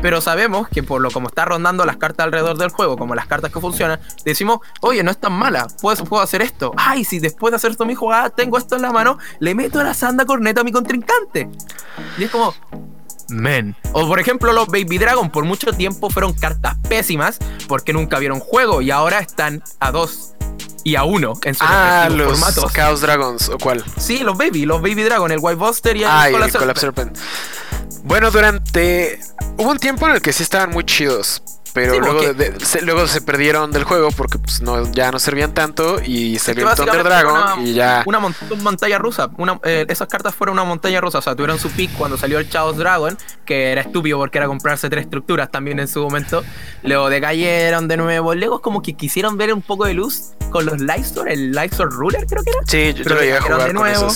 pero sabemos que por lo como está rondando las cartas alrededor del juego, como las cartas que funcionan, decimos, oye, no es tan mala, puedo, puedo hacer esto. Ay, si después de hacer esto mi jugada tengo esto en la mano, le meto la sanda corneta a mi contrincante. Y es como, Men. O por ejemplo, los Baby Dragon por mucho tiempo fueron cartas pésimas porque nunca vieron juego y ahora están a dos y a uno en sus ah, los formatos. Chaos Dragons, ¿o cuál? Sí, los Baby, los Baby Dragon, el White Buster y el, ah, Collapse, Serpent. Bueno, durante. Hubo un tiempo en el que sí estaban muy chidos. Pero luego, se, luego se perdieron del juego porque pues, no, ya no servían tanto y salió el Thunder Dragon y ya. Una montaña rusa. Una, eh, esas cartas fueron una montaña rusa. O sea, tuvieron su pick cuando salió el Chaos Dragon, que era estúpido porque era comprarse tres estructuras también en su momento. Luego decayeron de nuevo. Luego como que quisieron ver un poco de luz con los Lightstore, el Lightstore Ruler creo que era. Sí, yo, lo llegué a jugar de nuevo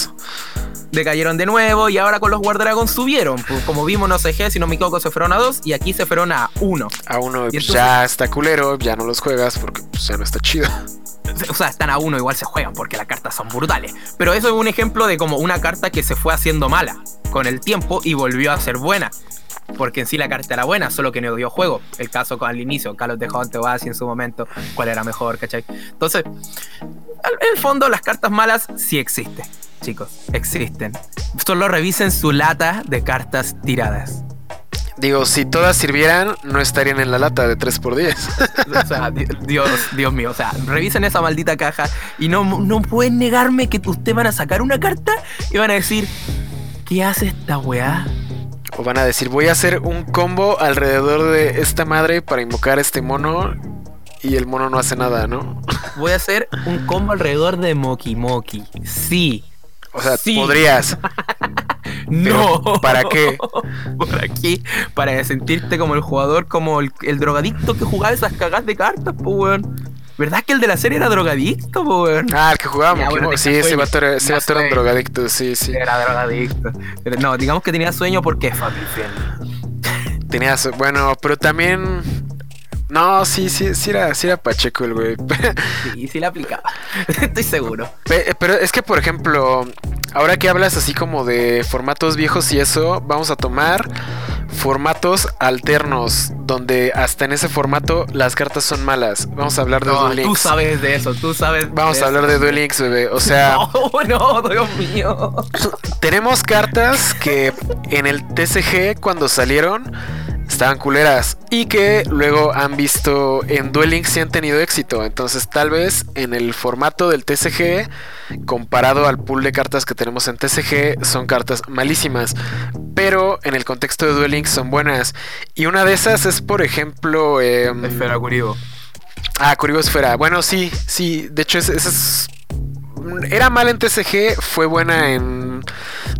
decayeron de nuevo y ahora con los War Dragons subieron. Pues como vimos, no sé qué, si no me equivoco, se fueron a 2 y aquí se fueron a 1. A 1 ya está culero, ya no los juegas porque pues, ya no está chido. O sea, están a 1, igual se juegan porque las cartas son brutales. Pero eso es un ejemplo de como una carta que se fue haciendo mala con el tiempo y volvió a ser buena. Porque en sí la carta era buena, solo que no dio juego. El caso con al inicio, Carlos de Hunt o en su momento, cuál era mejor, ¿cachai? Entonces, en el fondo, las cartas malas sí existen chicos, existen. Solo revisen su lata de cartas tiradas. Digo, si todas sirvieran, no estarían en la lata de 3x10. o sea, Dios, Dios mío, o sea, revisen esa maldita caja y no, no pueden negarme que ustedes van a sacar una carta y van a decir, ¿qué hace esta weá? O van a decir, voy a hacer un combo alrededor de esta madre para invocar a este mono y el mono no hace nada, ¿no? Voy a hacer un combo alrededor de Moki Moki. Sí, o sea, podrías. no. ¿Para qué? ¿Para qué? Para sentirte como el jugador, como el, drogadicto que jugaba esas cagas de cartas, pues, weón. ¿Verdad que el de la serie era drogadicto, weón? Ah, el que jugábamos. sí, ese vato era, ese era un drogadicto, sí, sí. Era drogadicto. Pero no, digamos que tenía sueño porque es Tenía Bueno, pero también No, sí, sí, sí era, sí era Pacheco el güey. Sí, sí la aplicaba. Estoy seguro. Pe- Pero es que, por ejemplo, ahora que hablas así como de formatos viejos y eso, vamos a tomar formatos alternos, donde hasta en ese formato las cartas son malas. Vamos a hablar de No, Duel tú Links. sabes de eso, tú sabes. Vamos a hablar de Duel Links, bebé. O sea, No, no, Dios mío. tenemos cartas que en el TCG cuando salieron estaban culeras y que luego han visto en Duel Links y han tenido éxito. Entonces, tal vez en el formato del TCG, comparado al pool de cartas que tenemos en TCG, son cartas malísimas. Pero en el contexto de Duel Links son buenas. Y una de esas es, por ejemplo. em, Espera, Curibo. Ah, Curibo Esfera. Bueno, sí, sí. De hecho, esa es. Era mala en TCG, fue buena en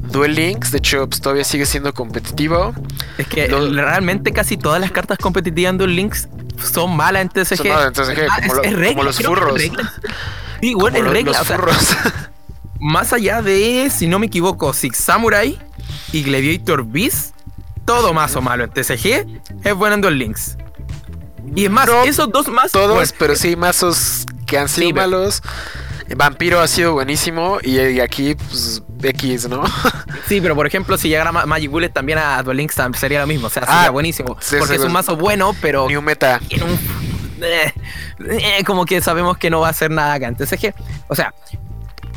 Duel Links. De hecho, pues, todavía sigue siendo competitivo. Es que Lo- realmente casi todas las cartas competitivas en Duel Links son malas en TCG. Son malas en TCG, Ah, como lo- es, como los furros. Sí, bueno, es lo- regla. los o sea, furros. más allá de, si no me equivoco, Six Samurai y Gladiator Beast, todo más o malo en TCG es bueno en Duel Links. Y es más, No, esos dos más. Todos, bueno, pero sí, mazos que han sido Sí, pero- malos. Vampiro ha sido buenísimo y, y aquí, pues, X, ¿no? Sí, pero por ejemplo, si llegara Ma- Magic Bullet también a Duel Links sería lo mismo. O sea, Ah, sería buenísimo. sí, porque sí, es un mazo bueno, pero New Meta. en un- eh, eh, como que sabemos que no va a hacer nada acá. Entonces, que, o sea,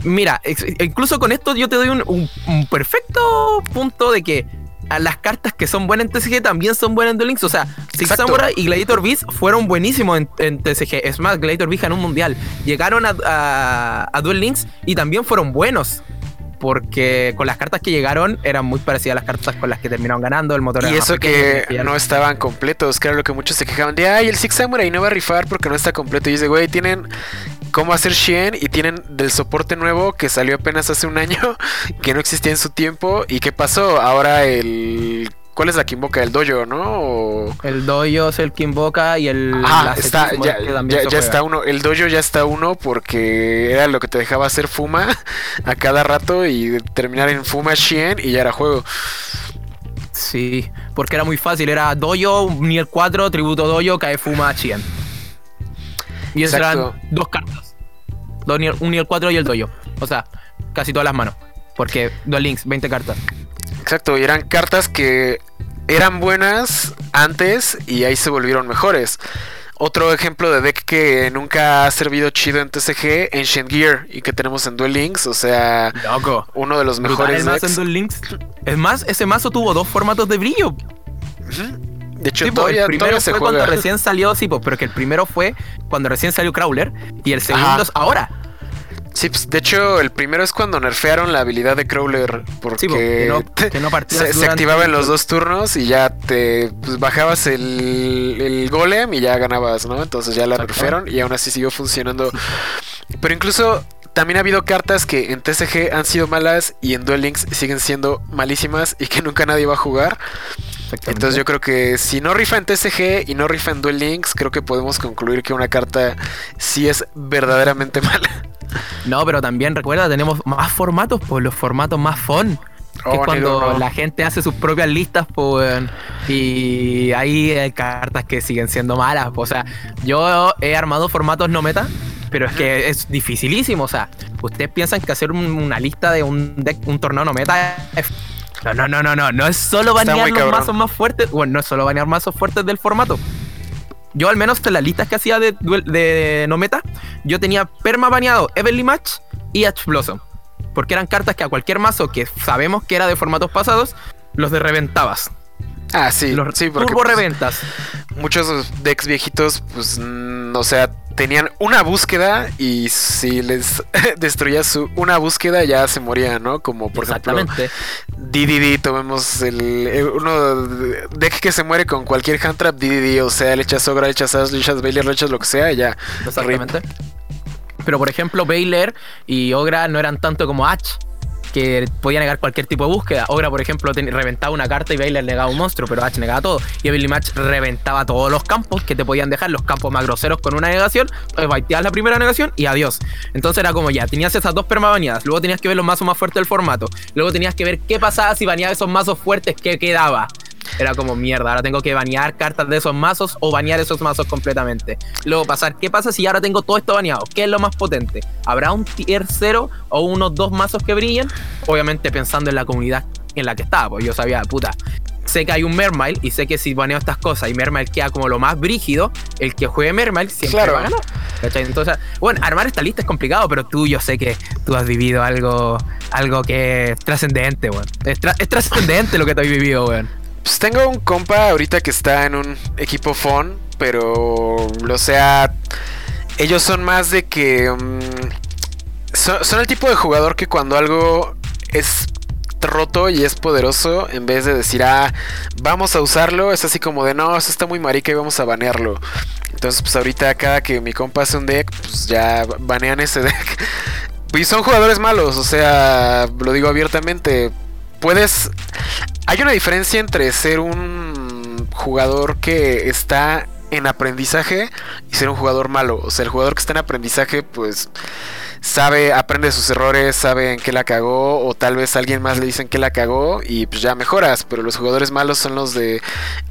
mira, incluso con esto yo te doy un, un- un perfecto punto de que a las cartas que son buenas en TCG también son buenas en Duel Links. O sea, Six Exacto. Samurai y Gladiator Beast fueron buenísimos en, en TCG. Es más, Gladiator Beast ganó un mundial. Llegaron a, a, a Duel Links y también fueron buenos. Porque con las cartas que llegaron eran muy parecidas a las cartas con las que terminaron ganando. El motor Y eso que no estaban completos, que era lo que muchos se quejaban de, ay, el Six Samurai no va a rifar porque no está completo. Y dice, güey, tienen cómo hacer Shen y tienen del soporte nuevo que salió apenas hace un año, que no existía en su tiempo. ¿Y qué pasó? Ahora el... ¿Cuál es la que invoca? El dojo, ¿no? O- El Dojo es el que invoca y el. Ah, está, ya, está uno. El dojo ya está uno porque era lo que te dejaba hacer Fuma a cada rato y terminar en Fuma Shen y ya era juego. Sí, porque era muy fácil. Era Dojo, nivel 4, tributo Dojo, cae Fuma, Chien. Y esas eran dos cartas. Dos nivel- un nivel 4 y el Dojo. O sea, casi todas las manos. Porque Duel Links, 20 cartas. Exacto, y eran cartas que eran buenas antes y ahí se volvieron mejores. Otro ejemplo de deck que nunca ha servido chido en TCG, Ancient Gear, y que tenemos en Duel Links, o sea, Loco. uno de los mejores en. Duel Links. Es más, ese mazo tuvo dos formatos de brillo. De hecho, todavía, el primero todavía se fue juega. cuando recién salió, sí, pues, pero que el primero fue cuando recién salió Crawler y el segundo Ajá. es ahora. Sí, pues, de hecho, el primero es cuando nerfearon la habilidad de Crawler, porque Sí, po, que no- que no partías se, activaba en los dos turnos y ya te pues, bajabas el, el golem y ya ganabas, ¿no? Entonces ya la nerfearon y aún así siguió funcionando. Pero incluso también ha habido cartas que en TCG han sido malas y en Duel Links siguen siendo malísimas y que nunca nadie va a jugar. Entonces yo creo que si no rifa en TCG y no rifa en Duel Links, creo que podemos concluir que una carta sí es verdaderamente mala. No, pero también recuerda, tenemos más formatos, pues los formatos más fun. Que Oh, es cuando negro, no. la gente hace sus propias listas, pues, y hay eh, cartas que siguen siendo malas. O sea, yo he armado formatos no meta, pero es que es dificilísimo. O sea, ustedes piensan que hacer un- una lista de un deck, un torneo no meta es. No, no, no, no, no. No es solo banear los mazos más fuertes. Bueno, no es solo banear mazos fuertes del formato. Yo, al menos en las listas que hacía de, de no meta, yo tenía perma baneado Everly Match y Ash Blossom. Porque eran cartas que a cualquier mazo que sabemos que era de formatos pasados, los de reventabas. Ah, sí, los sí, porque turbo pues, reventas. muchos decks viejitos, pues, mm, o sea, tenían una búsqueda y si les destruías su una búsqueda ya se morían, ¿no? Como por ejemplo DDD, tomemos el, el- uno de- deck que se muere con cualquier hand trap DDD, o sea, le echas Ogra, le echas Ash, le echas Baylor, le echas lo que sea, ya. Exactamente. Pero por ejemplo, Baylor y Ogra no eran tanto como Ash, que podía negar cualquier tipo de búsqueda. Ogra, por ejemplo, reventaba una carta y Baylor negaba un monstruo, pero Ash negaba todo. Y Everly Match reventaba todos los campos que te podían dejar, los campos más groseros con una negación, pues baiteabas la primera negación y adiós. Entonces era como ya, tenías esas dos perma baneadas, luego tenías que ver los mazos más fuertes del formato, luego tenías que ver qué pasaba si baneaba esos mazos fuertes que quedaba. Era como mierda, ahora tengo que banear cartas de esos mazos o banear esos mazos completamente. Luego pasar, ¿qué pasa si ahora tengo todo esto baneado? ¿Qué es lo más potente? ¿Habrá un tier 0 o unos dos mazos que brillen? Obviamente pensando en la comunidad en la que estaba, pues yo sabía, puta, sé que hay un Mermail y sé que si baneo estas cosas y Mermail queda como lo más brígido, el que juegue Mermail siempre va a ganar. Entonces, bueno, armar esta lista es complicado, pero tú yo sé que tú has vivido algo, algo que es trascendente, weón. Es, trascendente lo que te has vivido, weón. Pues tengo un compa ahorita que está en un equipo fun, pero, o sea, ellos son más de que... Mm, son el tipo de jugador que cuando algo es roto y es poderoso, en vez de decir, ah, vamos a usarlo, es así como de, no, eso está muy marica y vamos a banearlo. Entonces, pues ahorita cada que mi compa hace un deck, pues ya banean ese deck. y son jugadores malos, o sea, lo digo abiertamente. Puedes... Hay una diferencia entre ser un jugador que está en aprendizaje y ser un jugador malo. O sea, el jugador que está en aprendizaje, pues sabe, aprende sus errores, sabe en qué la cagó, o tal vez alguien más le dicen que la cagó y pues ya mejoras. Pero los jugadores malos son los de,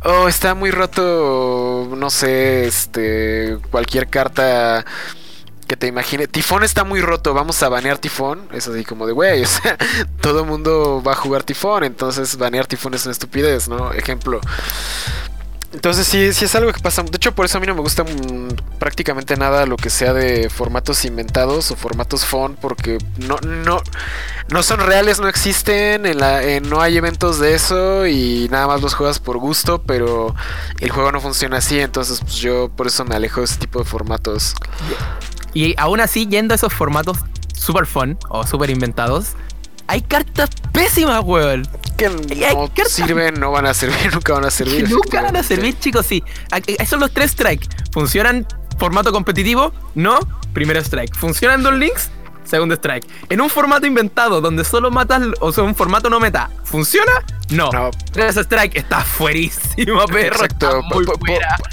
oh, está muy roto, no sé, este, cualquier carta que te imagine. Tifón está muy roto, vamos a banear Tifón. Es así como de, güey, o sea, todo mundo va a jugar Tifón, entonces banear Tifón es una estupidez, ¿no? Ejemplo. Entonces sí, sí es algo que pasa. De hecho, por eso a mí no me gusta prácticamente nada lo que sea de formatos inventados o formatos font, porque no, no, no son reales, no existen, no hay eventos de eso y nada más los juegas por gusto, pero el juego no funciona así, entonces pues, yo por eso me alejo de ese tipo de formatos. Y aún así, yendo a esos formatos super fun o super inventados, hay cartas pésimas, weón. Que no sirven, no van a servir, nunca van a servir. nunca van a servir, chicos, sí. Esos son los tres strikes. ¿Funcionan formato competitivo? No. Primero strike. ¿Funcionan dos links? Segundo strike. En un formato inventado donde solo matas, o sea, un formato no meta, ¿funciona? No. no. Tres strike está fuerísimo, perro. Exacto. muy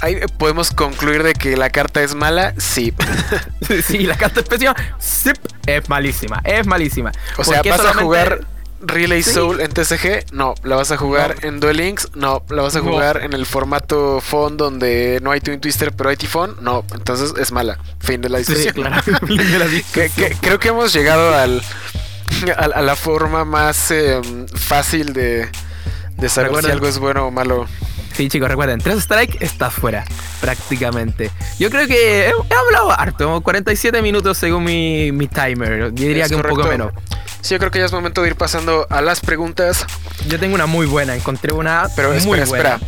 ahí podemos concluir de que la carta es mala, sí. sí, la carta especial, sí, es malísima, es malísima. O sea, vas a jugar Relay Soul en TCG, no. La vas a jugar en Duel Links, no. La vas a jugar en el formato Fon donde no hay Twin Twister pero hay Tifón, no. Entonces es mala. Fin de la discusión. creo que hemos llegado al, a, la forma más em, fácil de, de saber si algo es bueno o malo. Sí, chicos, recuerden, tres strike estás fuera, prácticamente. Yo creo que he, hablado harto, 47 minutos según mi, mi timer. Yo diría que un poco menos. Sí, yo creo que ya es momento de ir pasando a las preguntas. Yo tengo una muy buena, encontré una Pero muy espera, buena.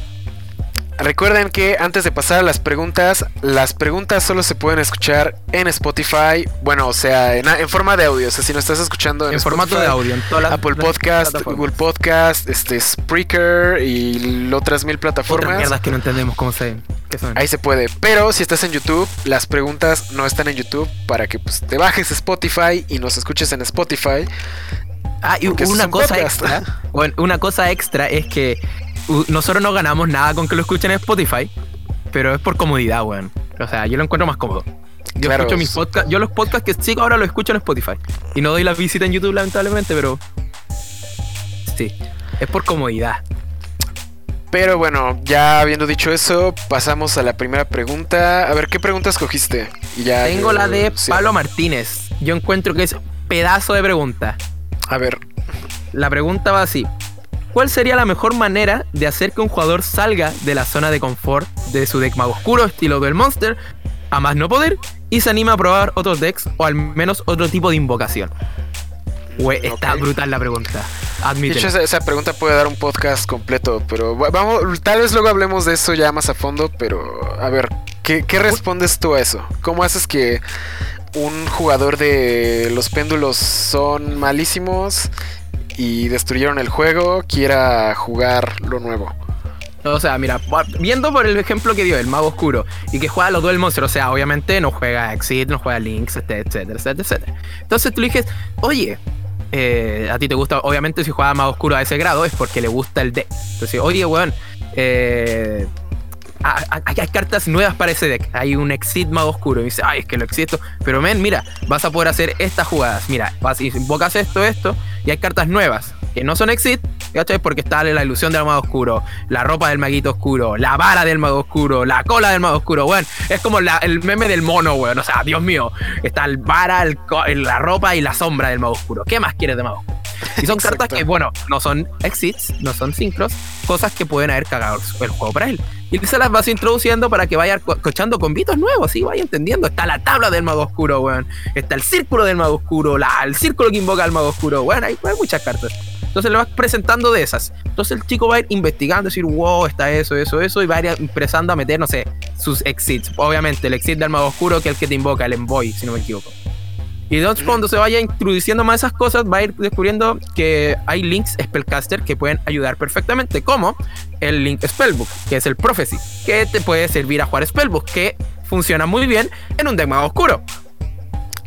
Recuerden que antes de pasar a las preguntas, las preguntas solo se pueden escuchar en Spotify. Bueno, o sea, en, forma de audio. O sea, si no estás escuchando en, formato de audio, en todas las Apple Podcast, Google Podcast, este Spreaker y otras mil plataformas. mierdas que no entendemos cómo se, Ahí se puede. Pero si estás en YouTube, las preguntas no están en YouTube para que pues, te bajes Spotify y nos escuches en Spotify. Ah, y una cosa extra. Bueno, una cosa extra es que nosotros no ganamos nada con que lo escuchen en Spotify, pero es por comodidad, weón. O sea, yo lo encuentro más cómodo. Yo escucho mis podcasts, yo los podcasts que sigo ahora los escucho en Spotify. Y no doy la visita en YouTube, lamentablemente, pero. Sí, es por comodidad. Pero bueno, ya habiendo dicho eso, pasamos a la primera pregunta. A ver, ¿qué pregunta escogiste? ya, Tengo la de Pablo Martínez. Yo encuentro que es pedazo de pregunta. A ver. La pregunta va así. ¿Cuál sería la mejor manera de hacer que un jugador salga de la zona de confort de su deck mago oscuro estilo del Monster a más no poder y se anima a probar otros decks o al menos otro tipo de invocación? está brutal la pregunta. De hecho, esa, pregunta puede dar un podcast completo, pero vamos, tal vez luego hablemos de eso ya más a fondo, pero a ver, ¿qué, qué respondes tú a eso? ¿Cómo haces que un jugador de los péndulos son malísimos y destruyeron el juego, quiera jugar lo nuevo. O sea, mira, viendo por el ejemplo que dio el mago oscuro y que juega los Duel Monster, o sea, obviamente no juega Exit, no juega Links, etcétera, etcétera, etcétera. Entonces tú le dices, oye, eh, a ti te gusta, obviamente si juega mago oscuro a ese grado es porque le gusta el deck. Entonces, oye, weón, eh, hay cartas nuevas para ese deck. Hay un Exit Mago Oscuro. Y dice, ay, es que lo existo. Pero men, mira, vas a poder hacer estas jugadas. Mira, vas y invocas esto, esto. Y hay cartas nuevas. que no son Exit, ¿cachai? Porque está la ilusión del mago oscuro, la ropa del maguito oscuro, la vara del mago oscuro, la cola del mago oscuro, weón. Es como el meme del mono, weón. O sea, Dios mío, está el vara, la ropa y la sombra del mago oscuro. ¿Qué más quieres de mago oscuro? Y son cartas que, bueno, no son exits, no son sincros, cosas que pueden haber cagado el juego para él. Y se las vas introduciendo para que vaya cochando convitos nuevos, sí, vaya entendiendo. Está la tabla del mago oscuro, weón. Está el círculo del mago oscuro, la, el círculo que invoca al mago oscuro, weón. Hay, hay muchas cartas. Entonces le vas presentando de esas. Entonces el chico va a ir investigando, decir, wow, está eso, eso, eso, y va a ir empezando a meter, no sé, sus exits. Obviamente, el exit del mago oscuro, que es el que te invoca, el envoy, si no me equivoco. Y entonces cuando se vaya introduciendo más esas cosas, va a ir descubriendo que hay links Spellcaster que pueden ayudar perfectamente, como el link Spellbook, que es el Prophecy, que te puede servir a jugar Spellbook, que funciona muy bien en un deck más oscuro.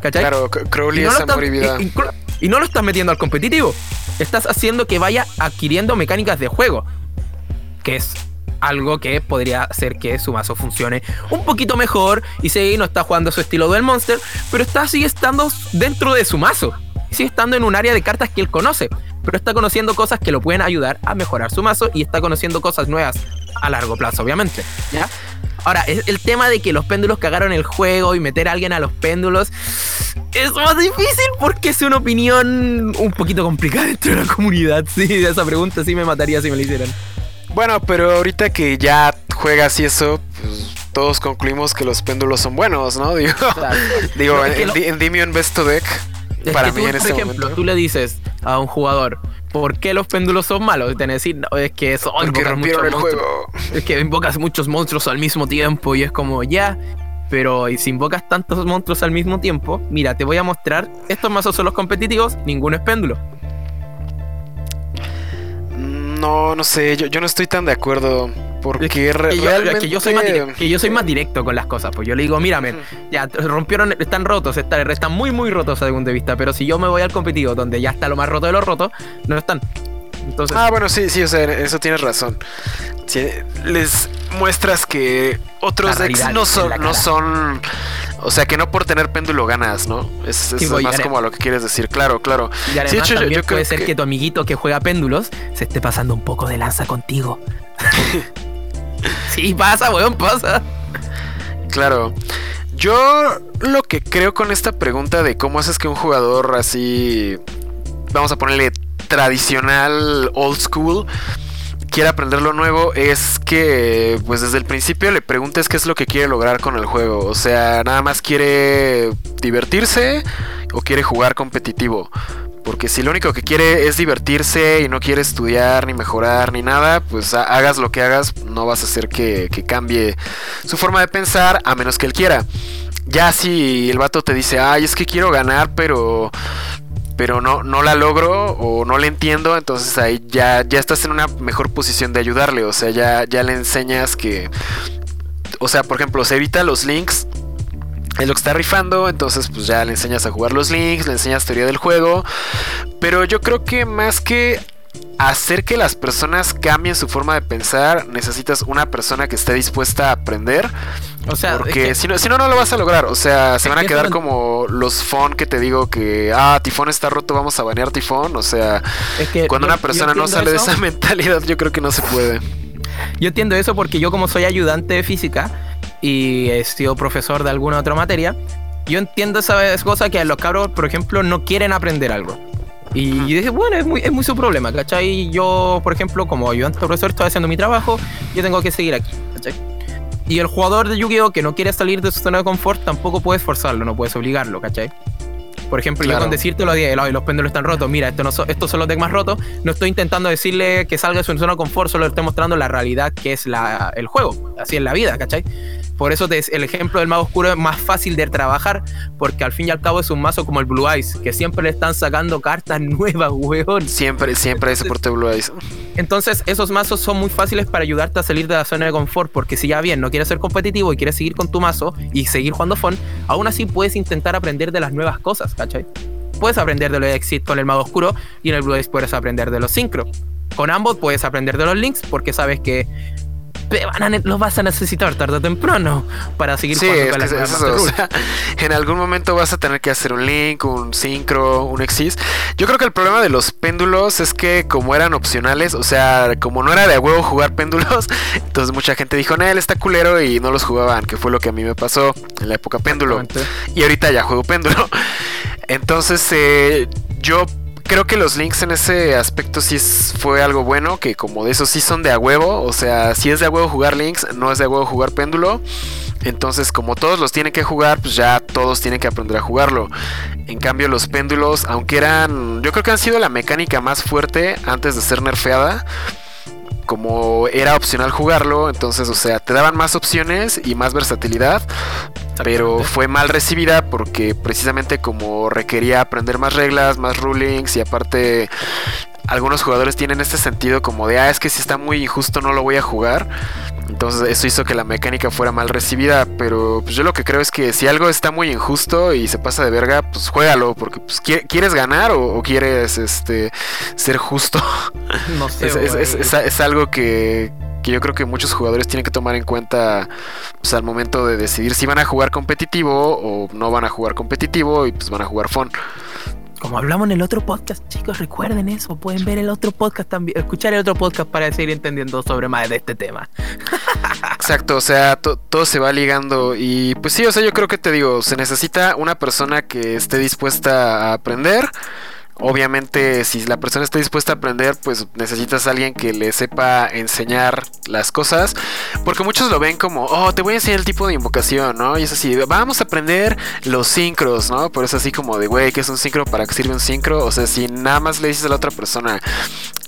¿Cachai? Claro, Crowley y no es y no lo estás metiendo al competitivo. Estás haciendo que vaya adquiriendo mecánicas de juego. Que es algo que podría hacer que su mazo funcione un poquito mejor y si no está jugando su estilo del monster, pero está sigue estando dentro de su mazo. Sigue estando en un área de cartas que él conoce, pero está conociendo cosas que lo pueden ayudar a mejorar su mazo y está conociendo cosas nuevas a largo plazo, obviamente. ¿ya? Ahora, el tema de que los péndulos cagaron el juego y meter a alguien a los péndulos es más difícil porque es una opinión un poquito complicada dentro de la comunidad. Sí, esa pregunta sí me mataría si me la hicieran. Bueno, pero ahorita que ya juegas y eso, pues todos concluimos que los péndulos son buenos, ¿no? Digo, digo en, lo... Best Deck, para mí en este por ejemplo, tú le dices a un jugador, ¿por qué los péndulos son malos? Y te decir, no, es que son Porque rompieron el juego. Es que invocas muchos monstruos al mismo tiempo y es como, ya, pero si invocas tantos monstruos al mismo tiempo, mira, te voy a mostrar, estos mazos son los competitivos, ninguno es péndulo. No, no sé, yo, no estoy tan de acuerdo. Porque que realmente... yo, soy más directo, yo soy más directo con las cosas. Pues yo le digo, mírame, ya rompieron, están rotos, están, están muy, muy rotos a según de vista. Pero si yo me voy al competitivo donde ya está lo más roto de los rotos, no están. Entonces... Ah, bueno, sí, sí, o sea, eso tienes razón. les muestras que otros decks no son, no son o sea, que no por tener péndulo ganas, ¿no? Es, más como a lo que quieres decir, claro, claro. Y además también puede ser que... tu amiguito que juega péndulos se esté pasando un poco de lanza contigo. sí, pasa, weón, pasa. Claro. Yo lo que creo con esta pregunta de cómo haces que un jugador así, vamos a ponerle tradicional, old school, quiere aprender lo nuevo es que pues desde el principio le preguntes qué es lo que quiere lograr con el juego. O sea, nada más quiere divertirse o quiere jugar competitivo. Porque si lo único que quiere es divertirse y no quiere estudiar ni mejorar ni nada, pues hagas lo que hagas, no vas a hacer que, que cambie su forma de pensar a menos que él quiera. Ya si el vato te dice, ay, es que quiero ganar, pero pero no, no la logro o no la entiendo, entonces ahí ya, ya estás en una mejor posición de ayudarle, o sea, ya, ya le enseñas que, o sea, por ejemplo, se evita los links, es lo que está rifando, entonces pues ya le enseñas a jugar los links, le enseñas teoría del juego, pero yo creo que más que hacer que las personas cambien su forma de pensar, necesitas una persona que esté dispuesta a aprender. O sea, porque si, no, si no, no lo vas a lograr. O sea, se van a quedar como los fon que te digo que, ah, Tifón está roto, vamos a banear Tifón. O sea, cuando una persona no sale de esa mentalidad, yo creo que no se puede. Yo entiendo eso porque yo como soy ayudante de física y he sido profesor de alguna otra materia, yo entiendo esa cosa que los cabros, por ejemplo, no quieren aprender algo. Y dije, bueno, es muy, es muy su problema, ¿cachai? Yo, por ejemplo, como ayudante profesor, estoy haciendo mi trabajo, yo tengo que seguir aquí, ¿cachai? Y el jugador de Yu-Gi-Oh! que no quiere salir de su zona de confort, tampoco puedes forzarlo, no puedes obligarlo, ¿cachai? Por ejemplo, yo con decirte los, los péndulos están rotos, mira, esto no estos son los decks más rotos, no estoy intentando decirle que salga de su zona de confort, solo le estoy mostrando la realidad que es la, el juego, así es la vida, ¿cachai? Por eso el ejemplo del mago oscuro es más fácil de trabajar, porque al fin y al cabo es un mazo como el Blue Eyes, que siempre le están sacando cartas nuevas, weón. Siempre, siempre hay soporte Blue Eyes. Entonces, esos mazos son muy fáciles para ayudarte a salir de la zona de confort, porque si ya bien no quieres ser competitivo y quieres seguir con tu mazo y seguir jugando Fon, aún así puedes intentar aprender de las nuevas cosas, ¿cachai? Puedes aprender de los Exit con el mago oscuro y en el Blue Eyes puedes aprender de los Synchro. Con ambos puedes aprender de los links porque sabes que van a los vas a necesitar tarde o temprano para seguir sí, jugando con que la es eso, o sea, en algún momento vas a tener que hacer un link, un sincro, un exis. Yo creo que el problema de los péndulos es que como eran opcionales, o sea, como no era de huevo jugar péndulos, entonces mucha gente dijo, él está culero y no los jugaban, que fue lo que a mí me pasó en la época péndulo. Y ahorita ya juego péndulo. Entonces, eh, yo creo que los links en ese aspecto sí fue algo bueno, que como de eso sí son de a huevo, o sea, si es de a huevo jugar links, no es de a huevo jugar péndulo. Entonces, como todos los tienen que jugar, pues ya todos tienen que aprender a jugarlo. En cambio, los péndulos, aunque eran, yo creo que han sido la mecánica más fuerte antes de ser nerfeada, como era opcional jugarlo, entonces, o sea, te daban más opciones y más versatilidad, pero fue mal recibida porque precisamente como requería aprender más reglas, más rulings y aparte algunos jugadores tienen este sentido como de, ah, es que si está muy injusto no lo voy a jugar. Entonces eso hizo que la mecánica fuera mal recibida, pero pues yo lo que creo es que si algo está muy injusto y se pasa de verga, pues juégalo, porque pues quieres ganar o, quieres este ser justo. No sé. es, algo que, que yo creo que muchos jugadores tienen que tomar en cuenta pues, al momento de decidir si van a jugar competitivo o no van a jugar competitivo y pues van a jugar fun. Como hablamos en el otro podcast, chicos, recuerden eso. Pueden ver el otro podcast también, escuchar el otro podcast para seguir entendiendo sobre más de este tema. Exacto, o sea, todo se va ligando. Y pues sí, o sea, yo creo que te digo, se necesita una persona que esté dispuesta a aprender Obviamente, si la persona está dispuesta a aprender, pues necesitas a alguien que le sepa enseñar las cosas. Porque muchos lo ven como, oh, te voy a enseñar el tipo de invocación, ¿no? Y es así, vamos a aprender los sincros, ¿no? Por eso así como de, güey, ¿qué es un sincro? ¿Para qué sirve un sincro? O sea, si nada más le dices a la otra persona,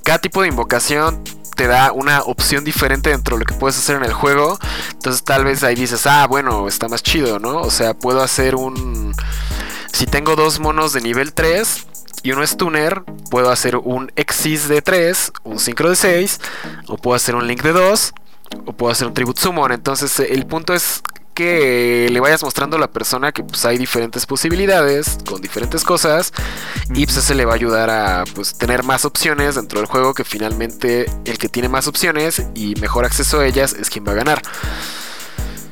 cada tipo de invocación te da una opción diferente dentro de lo que puedes hacer en el juego. Entonces tal vez ahí dices, ah, bueno, está más chido, ¿no? O sea, puedo hacer un... Si tengo dos monos de nivel 3, y uno es tuner, puedo hacer un exis de 3, un sincro de 6, o puedo hacer un link de 2, o puedo hacer un tribute summon. Entonces el punto es que le vayas mostrando a la persona que pues hay diferentes posibilidades con diferentes cosas y pues eso le va a ayudar a pues tener más opciones dentro del juego que finalmente el que tiene más opciones y mejor acceso a ellas es quien va a ganar.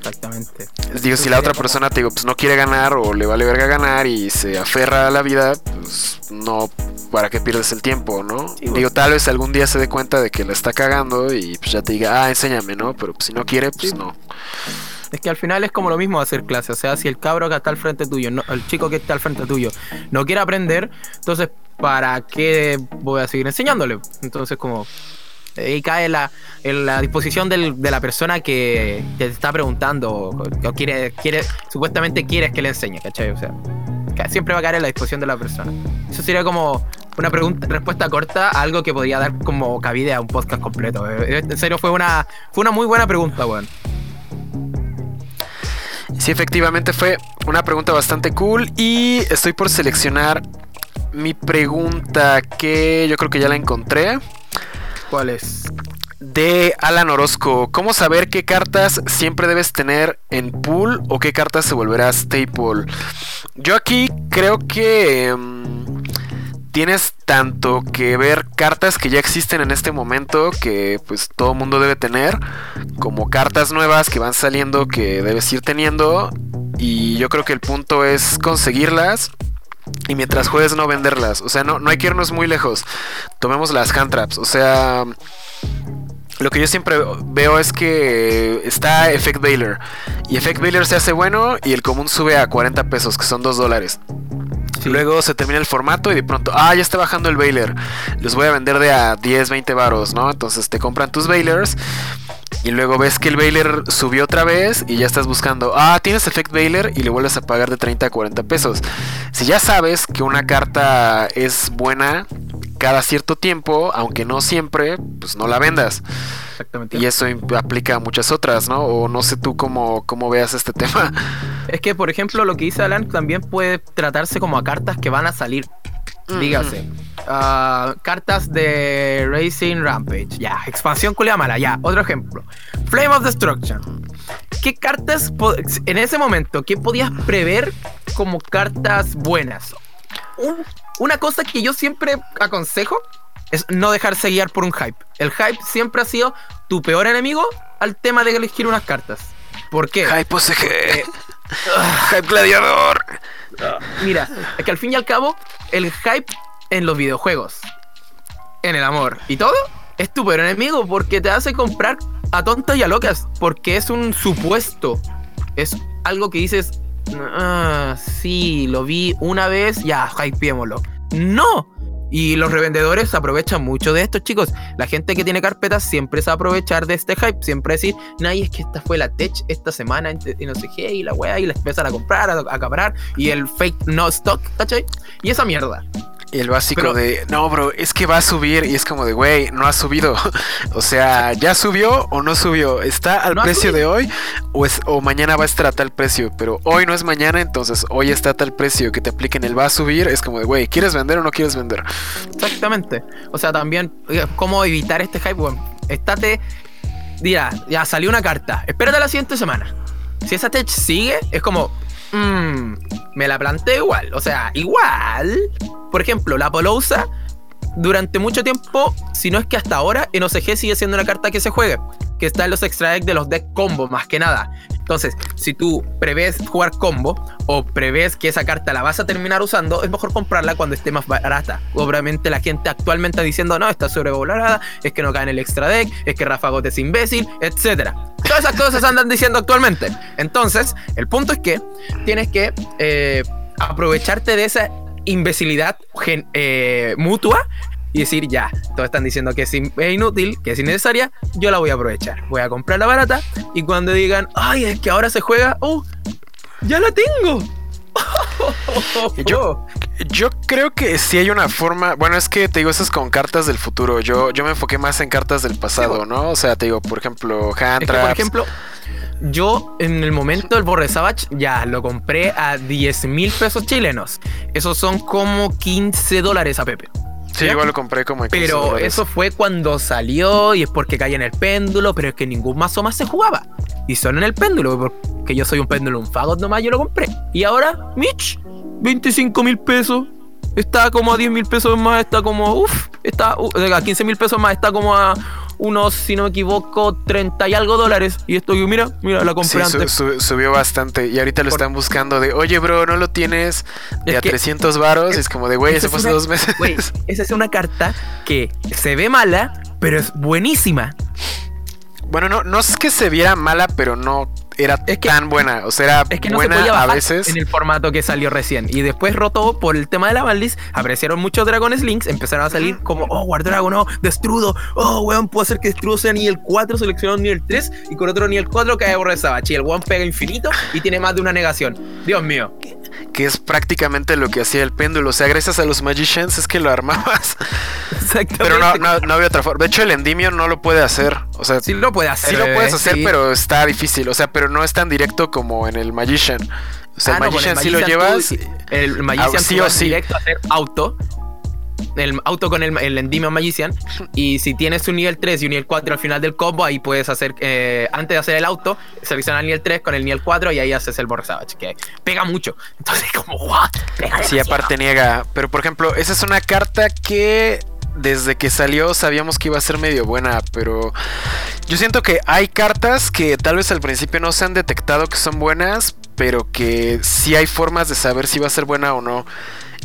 Exactamente. Digo, si la otra persona te digo, pues no quiere ganar o le vale verga ganar y se aferra a la vida, pues no, ¿para qué pierdes el tiempo, no? digo, tal vez algún día se dé cuenta de que la está cagando y pues ya te diga, ah, enséñame, ¿no? Pero pues, si no quiere, pues no. Es que al final es como lo mismo hacer clase. O sea, si el cabro que está al frente tuyo, no, el chico que está al frente tuyo, no quiere aprender, entonces, ¿para qué voy a seguir enseñándole? Entonces, como y cae la, en la disposición del, de la persona que, te está preguntando o, quiere, quiere, supuestamente quieres que le enseñe, ¿cachai? O sea, siempre va a caer en la disposición de la persona. Eso sería como una pregunta, respuesta corta a algo que podría dar como cabida a un podcast completo. Eh, en serio, fue una, fue una muy buena pregunta, weón. Sí, efectivamente fue una pregunta bastante cool y estoy por seleccionar mi pregunta que yo creo que ya la encontré. ¿Cuál es? De Alan Orozco. ¿Cómo saber qué cartas siempre debes tener en pool o qué cartas se volverá staple? Yo aquí creo que mm, tienes tanto que ver cartas que ya existen en este momento que pues todo mundo debe tener, como cartas nuevas que van saliendo que debes ir teniendo. Y yo creo que el punto es conseguirlas y mientras juegues no venderlas. O sea, no, no hay que irnos muy lejos. Tomemos las hand traps. O sea, lo que yo siempre veo es que está Effect Baylor. Y Effect Baylor se hace bueno y el común sube a 40 pesos, que son 2 dólares. Luego se termina el formato y de pronto, ah, ya está bajando el Baylor. Los voy a vender de a 10, 20 varos, ¿no? Entonces te compran tus Baylors y luego ves que el Baylor subió otra vez y ya estás buscando, ah, tienes Effect Baylor y le vuelves a pagar de 30 a 40 pesos. Si ya sabes que una carta es buena cada cierto tiempo, aunque no siempre, pues no la vendas. Exactamente. Y eso aplica a muchas otras, ¿no? O no sé tú cómo, cómo veas este tema. Es que, por ejemplo, lo que dice Alan también puede tratarse como a cartas que van a salir. Dígase. Ah, cartas de Racing Rampage. Ya. Expansión culia mala. Ya. Otro ejemplo. Flame of Destruction. ¿Qué cartas en ese momento, qué podías prever como cartas buenas? una cosa que yo siempre aconsejo es no dejarse guiar por un hype. El hype siempre ha sido tu peor enemigo al tema de elegir unas cartas. ¿Por qué? Hype OCG. hype gladiador. Mira, es que al fin y al cabo, el hype en los videojuegos, en el amor y todo, es tu peor enemigo porque te hace comprar a tontas y a locas. Porque es un supuesto. Es algo que dices, ah, sí, lo vi una vez, ya, hypeémoslo. No, y los revendedores aprovechan mucho de esto, chicos. La gente que tiene carpetas siempre se aprovechar de este hype. Siempre decir, nadie es que esta fue la tech esta semana y no sé qué, y la weá, y la empiezan a comprar, a, a acaparar, y el fake no stock, ¿cachai? Y esa mierda. Y el básico de, no, bro, es que va a subir. Y es como de, güey, no ha subido. o sea, ¿ya subió o no subió? ¿Está al precio de hoy o, es, o mañana va a estar a tal precio? Pero hoy no es mañana, entonces hoy está a tal precio que te apliquen el va a subir. Es como de, güey, ¿quieres vender o no quieres vender? Exactamente. O sea, también, eh, ¿cómo evitar este hype? Bueno, estate, dirá, ya salió una carta. Espérate la siguiente semana. Si esa tech sigue, es como, mmm, me la planté igual. O sea, igual. Por ejemplo, la Polousa, durante mucho tiempo, si no es que hasta ahora, en OCG sigue siendo una carta que se juegue. Que está en los extra deck de los deck combo, más que nada. Entonces, si tú prevés jugar combo o prevés que esa carta la vas a terminar usando, es mejor comprarla cuando esté más barata. Obviamente la gente actualmente está diciendo, no, está sobrevalorada, es que no cae en el extra deck, es que Rafa Got es imbécil, etc. Todas esas cosas andan diciendo actualmente. Entonces, el punto es que tienes que eh, aprovecharte de esa imbecilidad eh, mutua y decir, ya, todos están diciendo que es, inútil, que es innecesaria, yo la voy a aprovechar. Voy a comprar la barata y cuando digan, ay, es que ahora se juega, oh, ya la tengo. yo, yo creo que sí hay una forma. Bueno, es que te digo, eso es con cartas del futuro. Yo, yo me enfoqué más en cartas del pasado, ¿no? O sea, te digo, por ejemplo, Hand Por ejemplo, yo en el momento del Borre Savage ya lo compré a 10 mil pesos chilenos. Esos son como 15 dólares a Pepe. Sí, igual lo compré como Pero eso fue cuando salió y es porque caía en el péndulo, pero es que ningún mazo más se jugaba. Y solo en el péndulo, porque yo soy un péndulo, un fagot nomás, yo lo compré. Y ahora, Mitch, 25 mil pesos. Está como a 10 mil pesos más, está como, uff, está uh, a 15 mil pesos más, está como a unos, si no me equivoco, 30 y algo dólares. Y esto, mira, mira, la compré antes. subió bastante. Y ahorita lo están buscando de, oye, bro, no lo tienes de a 300 varos. Es, como de, güey, se fue hace dos meses. Güey, esa es una carta que se ve mala, pero es buenísima. Bueno, no, no es que se viera mala, pero no era tan buena. O sea, era es que no buena se podía a veces. En el formato que salió recién. Y después rotó por el tema de la Valdis. Aparecieron muchos Dragones Links. Empezaron a salir como, oh, War Dragon, oh, Destrudo. Oh, weón, puede ser que Destrudo sea nivel 4, seleccionado nivel 3. Y con otro nivel 4 cae Borre Y el weón pega infinito y tiene más de una negación. Dios mío que es prácticamente lo que hacía el péndulo. O sea, gracias a los Magicians es que lo armabas. Exactamente. Pero no, no, había otra forma. De hecho, el Endymion no lo puede hacer. O sea, sí lo puede hacer. Sí lo puedes hacer, pero está difícil. O sea, pero no es tan directo como en el Magician. O sea, el, ah, Magician sí lo llevas. el Magician sí o sí. directo a hacer auto el auto con el, el Endymion Magician. Y si tienes un nivel 3 y un nivel 4 al final del combo, ahí puedes hacer, eh, antes de hacer el auto, seleccionar el nivel 3 con el nivel 4 y ahí haces el Savage, que pega mucho. Entonces, como, what? Pega sí, aparte niega. Pero por ejemplo, esa es una carta que desde que salió sabíamos que iba a ser medio buena, pero yo siento que hay cartas que tal vez al principio no se han detectado que son buenas, pero que sí hay formas de saber si va a ser buena o no.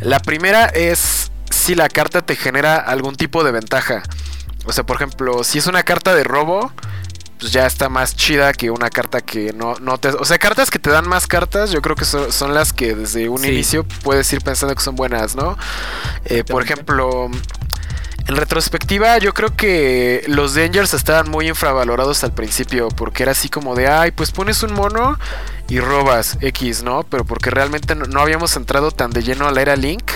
La primera es si la carta te genera algún tipo de ventaja. O sea, por ejemplo, si es una carta de robo, pues ya está más chida que una carta que no, no te... O sea, cartas que te dan más cartas, yo creo que son, las que desde un inicio puedes ir pensando que son buenas, ¿no? Eh, por ejemplo, en retrospectiva, yo creo que los Dangers estaban muy infravalorados al principio, porque era así como de, ay, pues pones un mono y robas X, ¿no? Pero porque realmente no, habíamos entrado tan de lleno a la era Link.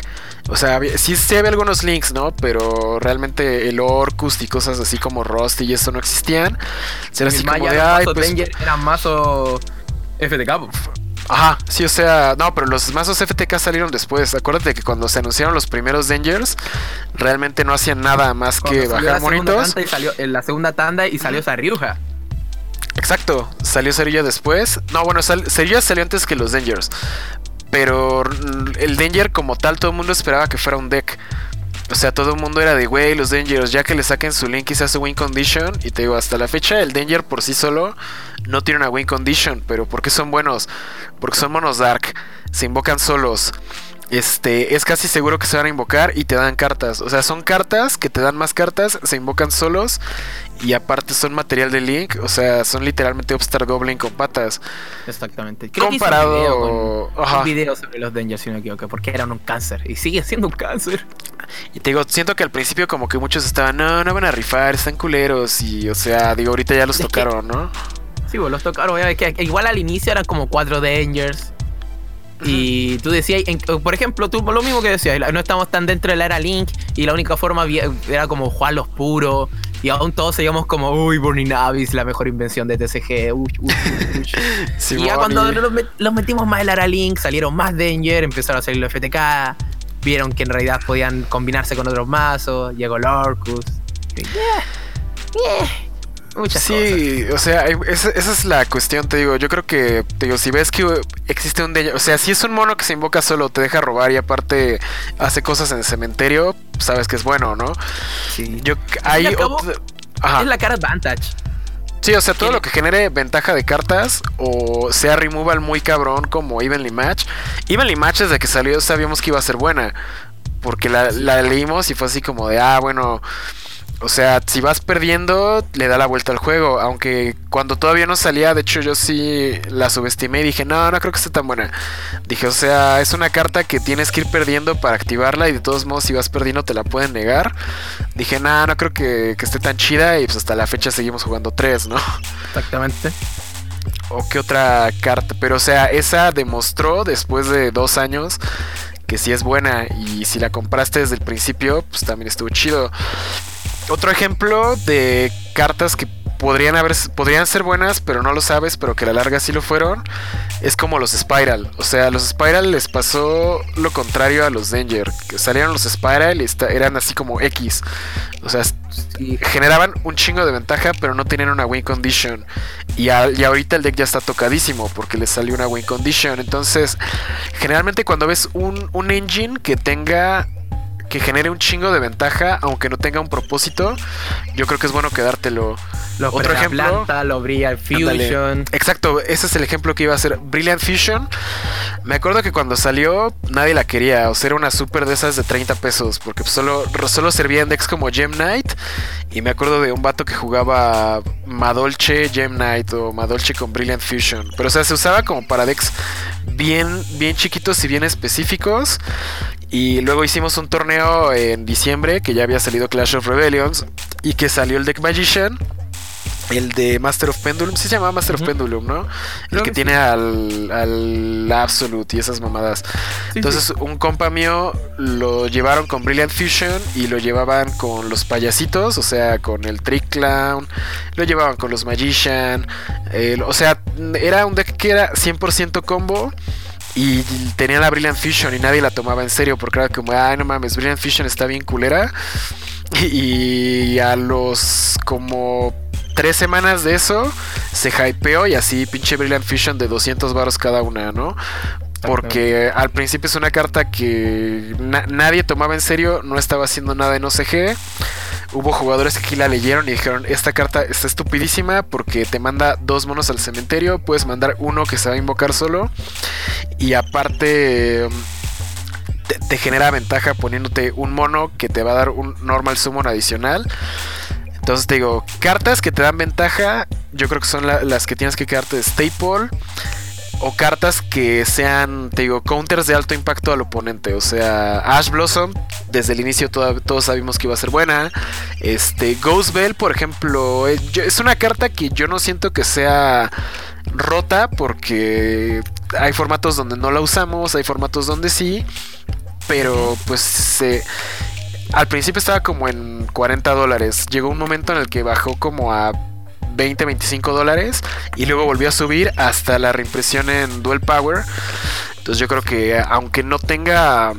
O sea, sí, sí había algunos links, ¿no? Pero realmente el Orcus y cosas así como Rust y eso no existían. Era así como de, ay, pues... Era mazo FTK. Ajá, sí, o sea, no, pero los mazos FTK salieron después. Acuérdate que cuando se anunciaron los primeros Dangers, realmente no hacían nada más que bajar monitos. Y salió en la segunda tanda y salió Sariuja. Exacto, salió Cerilla después. No, bueno, sal salió antes que los Dangers. Pero el Danger como tal, todo el mundo esperaba que fuera un deck. O sea, todo el mundo era de, güey, los Dangers, ya que le saquen su link y se hace win condition. Y te digo, hasta la fecha el Danger por sí solo no tiene una win condition. Pero ¿por qué son buenos? Porque son monos dark. Se invocan solos este, es casi seguro que se van a invocar y te dan cartas. O sea, son cartas que te dan más cartas, se invocan solos y aparte son material de Link. O sea, son literalmente Upstart Goblin con patas. Exactamente. Comparado. un video, sobre los Dangers, si no me equivoco, porque eran un cáncer y sigue siendo un cáncer. Y te digo, siento que al principio, como que muchos estaban, no, no van a rifar, están culeros. Y, o sea, digo, ahorita ya los tocaron, ¿no? Sí, pues los tocaron. Que igual al inicio eran como cuatro Dangers. Y tú decías, por ejemplo, tú lo mismo que decías, no estamos tan dentro de la era Link y la única forma era como jugar los puros y aún todos seguíamos como, uy, Burning Abyss, la mejor invención de TCG. y ya cuando los, metimos más en la era Link, salieron más Danger, empezaron a salir los FTK, vieron que en realidad podían combinarse con otros mazos, llegó Lorcus. Yeah, sí, o sea, esa, es la cuestión, te digo. Yo creo que, te digo, si ves que existe un o sea, si es un mono que se invoca solo, te deja robar y aparte hace cosas en el cementerio, sabes que es bueno, ¿no? Sí. Yo, hay Es la cara advantage. Sí, o sea, todo lo que genere ventaja de cartas o sea removal muy cabrón como Evenly Match. Evenly Match desde que salió sabíamos que iba a ser buena. Porque la, la leímos y fue así como de, ah, bueno, o sea, si vas perdiendo, le da la vuelta al juego. Aunque cuando todavía no salía, de hecho yo sí la subestimé y dije, no, no creo que esté tan buena. Dije, o sea, es una carta que tienes que ir perdiendo para activarla y de todos modos si vas perdiendo te la pueden negar. Dije, no, no creo que, esté tan chida y pues hasta la fecha seguimos jugando tres, ¿no? Exactamente. O qué otra carta. Pero o sea, esa demostró después de dos años que sí es buena y si la compraste desde el principio, pues también estuvo chido. Otro ejemplo de cartas que podrían haber podrían ser buenas, pero no lo sabes, pero que a la larga sí lo fueron, es como los Spiral. O sea, a los Spiral les pasó lo contrario a los Danger, que salieron los Spiral y eran así como X. O sea, generaban un chingo de ventaja, pero no tenían una win condition. Y, y, ahorita el deck ya está tocadísimo porque le salió una win condition. Entonces, generalmente cuando ves un, un engine que tenga que genere un chingo de ventaja, aunque no tenga un propósito, yo creo que es bueno quedártelo. Lo Otro ejemplo, planta, lo Brilliant Fusion. Exacto, ese es el ejemplo que iba a ser. Brilliant Fusion. Me acuerdo que cuando salió nadie la quería, o sea, era una super de esas de 30 pesos, porque solo, solo servía en decks como Gem Knight. Y me acuerdo de un vato que jugaba Madolche Gem Knight o Madolche con Brilliant Fusion. Pero o sea, se usaba como para decks bien, bien chiquitos y bien específicos. Y luego hicimos un torneo en diciembre que ya había salido Clash of Rebellions y que salió el deck Magician. El de Master of Pendulum, sí se llama Master of Pendulum, ¿no? El que, tiene al, al, Absolute y esas mamadas. Entonces, un compa mío lo llevaron con Brilliant Fusion y lo llevaban con los payasitos, o sea, con el Trick Clown, lo llevaban con los Magician. o sea, era un deck que era 100% combo y tenía la Brilliant Fusion y nadie la tomaba en serio porque era como, ay, no mames, Brilliant Fusion está bien culera. Y a los como tres semanas de eso se hypeó y así pinche Brilliant Fusion de 200 baros cada una, ¿no? Porque al principio es una carta que nadie tomaba en serio, no estaba haciendo nada en OCG hubo jugadores que aquí la leyeron y dijeron, esta carta está estupidísima porque te manda dos monos al cementerio, puedes mandar uno que se va a invocar solo y aparte te, genera ventaja poniéndote un mono que te va a dar un normal summon adicional. Entonces te digo, cartas que te dan ventaja, yo creo que son las que tienes que quedarte de staple o cartas que sean, te digo, counters de alto impacto al oponente. O sea, Ash Blossom, desde el inicio todos sabíamos que iba a ser buena. Este, Ghost Bell, por ejemplo, eh, es una carta que yo no siento que sea rota porque hay formatos donde no la usamos, hay formatos donde sí. Pero pues al principio estaba como en 40 dólares. Llegó un momento en el que bajó como a 20, 25 dólares y luego volvió a subir hasta la reimpresión en Dual Power. Entonces yo creo que aunque no tenga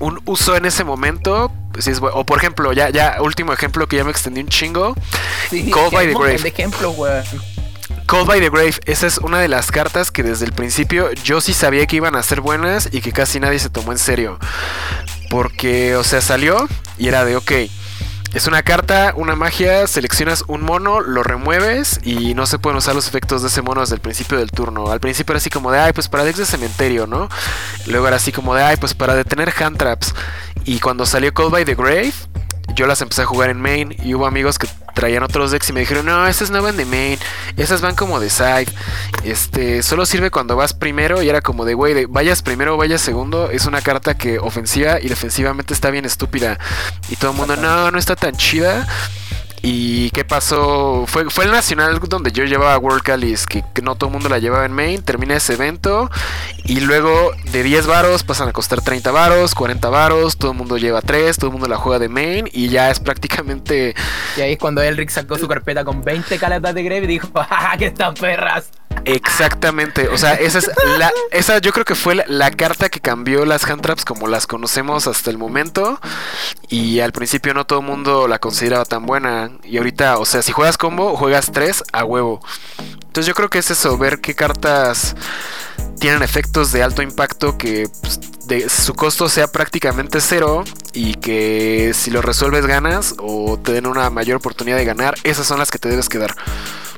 un uso en ese momento, pues es O por ejemplo, ya, ya, último ejemplo que ya me extendí un chingo. Cold by the Grave. ejemplo, Cold by the Grave, esa es una de las cartas que desde el principio yo sí sabía que iban a ser buenas y que casi nadie se tomó en serio. Porque, o sea, salió y era de, ok, es una carta, una magia, seleccionas un mono, lo remueves y no se pueden usar los efectos de ese mono desde el principio del turno. Al principio era así como de, ay, pues para decks de cementerio, ¿no? Luego era así como de, ay, pues para detener hand traps. Y cuando salió Call by the Grave, yo las empecé a jugar en main y hubo amigos que traían otros decks y me dijeron, no, esas no van de main, esas van como de side. Este, solo sirve cuando vas primero y era como de, güey, vayas primero o vayas segundo. Es una carta que ofensiva y defensivamente está bien estúpida. Y todo el mundo, no, no está tan chida. ¿Y qué pasó? Fue, fue el nacional donde yo llevaba World Callis, que, no todo el mundo la llevaba en main. Termina ese evento y luego de 10 varos pasan a costar 30 varos, 40 varos. Todo el mundo lleva 3, todo el mundo la juega de main y ya es prácticamente. Y ahí es cuando Elric sacó su carpeta con 20 caletas de Grave y dijo: ¡Ja, que están perras! Exactamente, o sea, esa es la, esa yo creo que fue la, carta que cambió las hand traps como las conocemos hasta el momento y al principio no todo el mundo la consideraba tan buena y ahorita, o sea, si juegas combo, juegas 3 a huevo. Entonces yo creo que es eso, ver qué cartas tienen efectos de alto impacto que pues, de, su costo sea prácticamente cero y que si lo resuelves ganas o te den una mayor oportunidad de ganar, esas son las que te debes quedar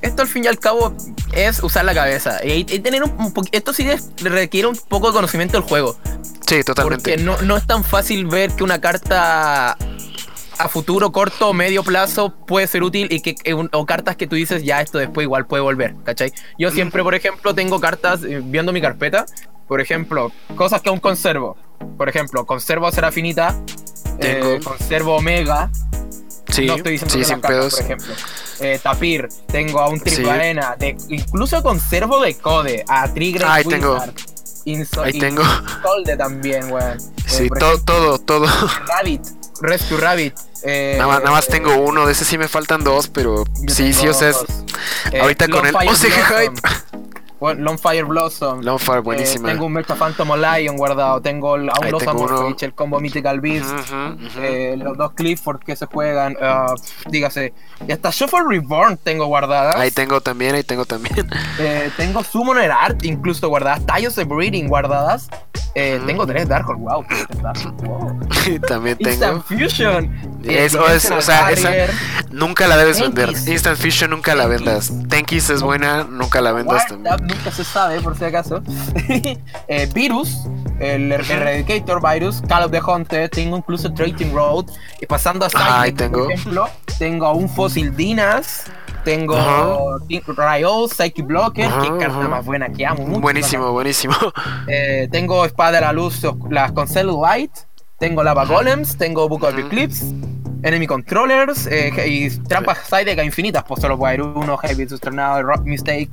esto al fin y al cabo es usar la cabeza. Y, tener un, esto sí requiere un poco de conocimiento del juego. Sí, totalmente. Porque no, no es tan fácil ver que una carta a futuro, corto o medio plazo puede ser útil y que o cartas que tú dices ya esto después igual puede volver, ¿cachai? Yo siempre, por ejemplo, tengo cartas eh, viendo mi carpeta, por ejemplo, cosas que aún conservo. Por ejemplo, conservo Serafinita, eh, conservo Omega, Sí, no estoy diciendo sí, por ejemplo. Eh, Tapir, tengo a un Triple Arena, incluso conservo de Code, a Trigger Ahí tengo. Ahí tengo. Solde también, weón. Sí, eh, todo, todo, todo. Rabbit, Rescue Rabbit. Eh, nada, más, tengo uno, de ese sí me faltan dos, pero sí, sí, o sea, es, ahorita con el OCG Hype. Longfire Blossom. Longfire, buenísima. Eh, tengo un Mecha Phantom Lion guardado. Tengo a un Los el combo Mythical Beast. Eh, los dos Clifford que se juegan. Uh, dígase. Y hasta Shuffle Reborn tengo guardadas. Ahí tengo también, ahí tengo también. Eh, tengo Summoner Art incluso guardadas. Tallos of Breeding guardadas. Eh, tengo tres Dark Horse, wow. wow. También tengo. Instant Fusion. Eso es, o sea, esa nunca la debes vender. Instant Fusion nunca la vendas. Tenkis es buena, nunca la vendas también. Nunca se sabe, por si acaso. eh, Virus, el Eradicator Virus, Call of the Hunter, tengo incluso Trading Road. Y pasando a Silent, por ejemplo, tengo un Fossil Dinas. Tengo uh Psyche Blocker, que carta más buena que amo mucho. Buenísimo, buenísimo. Eh, tengo Espada de la Luz, las con Light. Tengo Lava Golems, tengo Book of Eclipse, Enemy Controllers eh, y trampas Sidega infinitas. Pues solo puede haber uno, Heavy Susternado, Rock Mistake.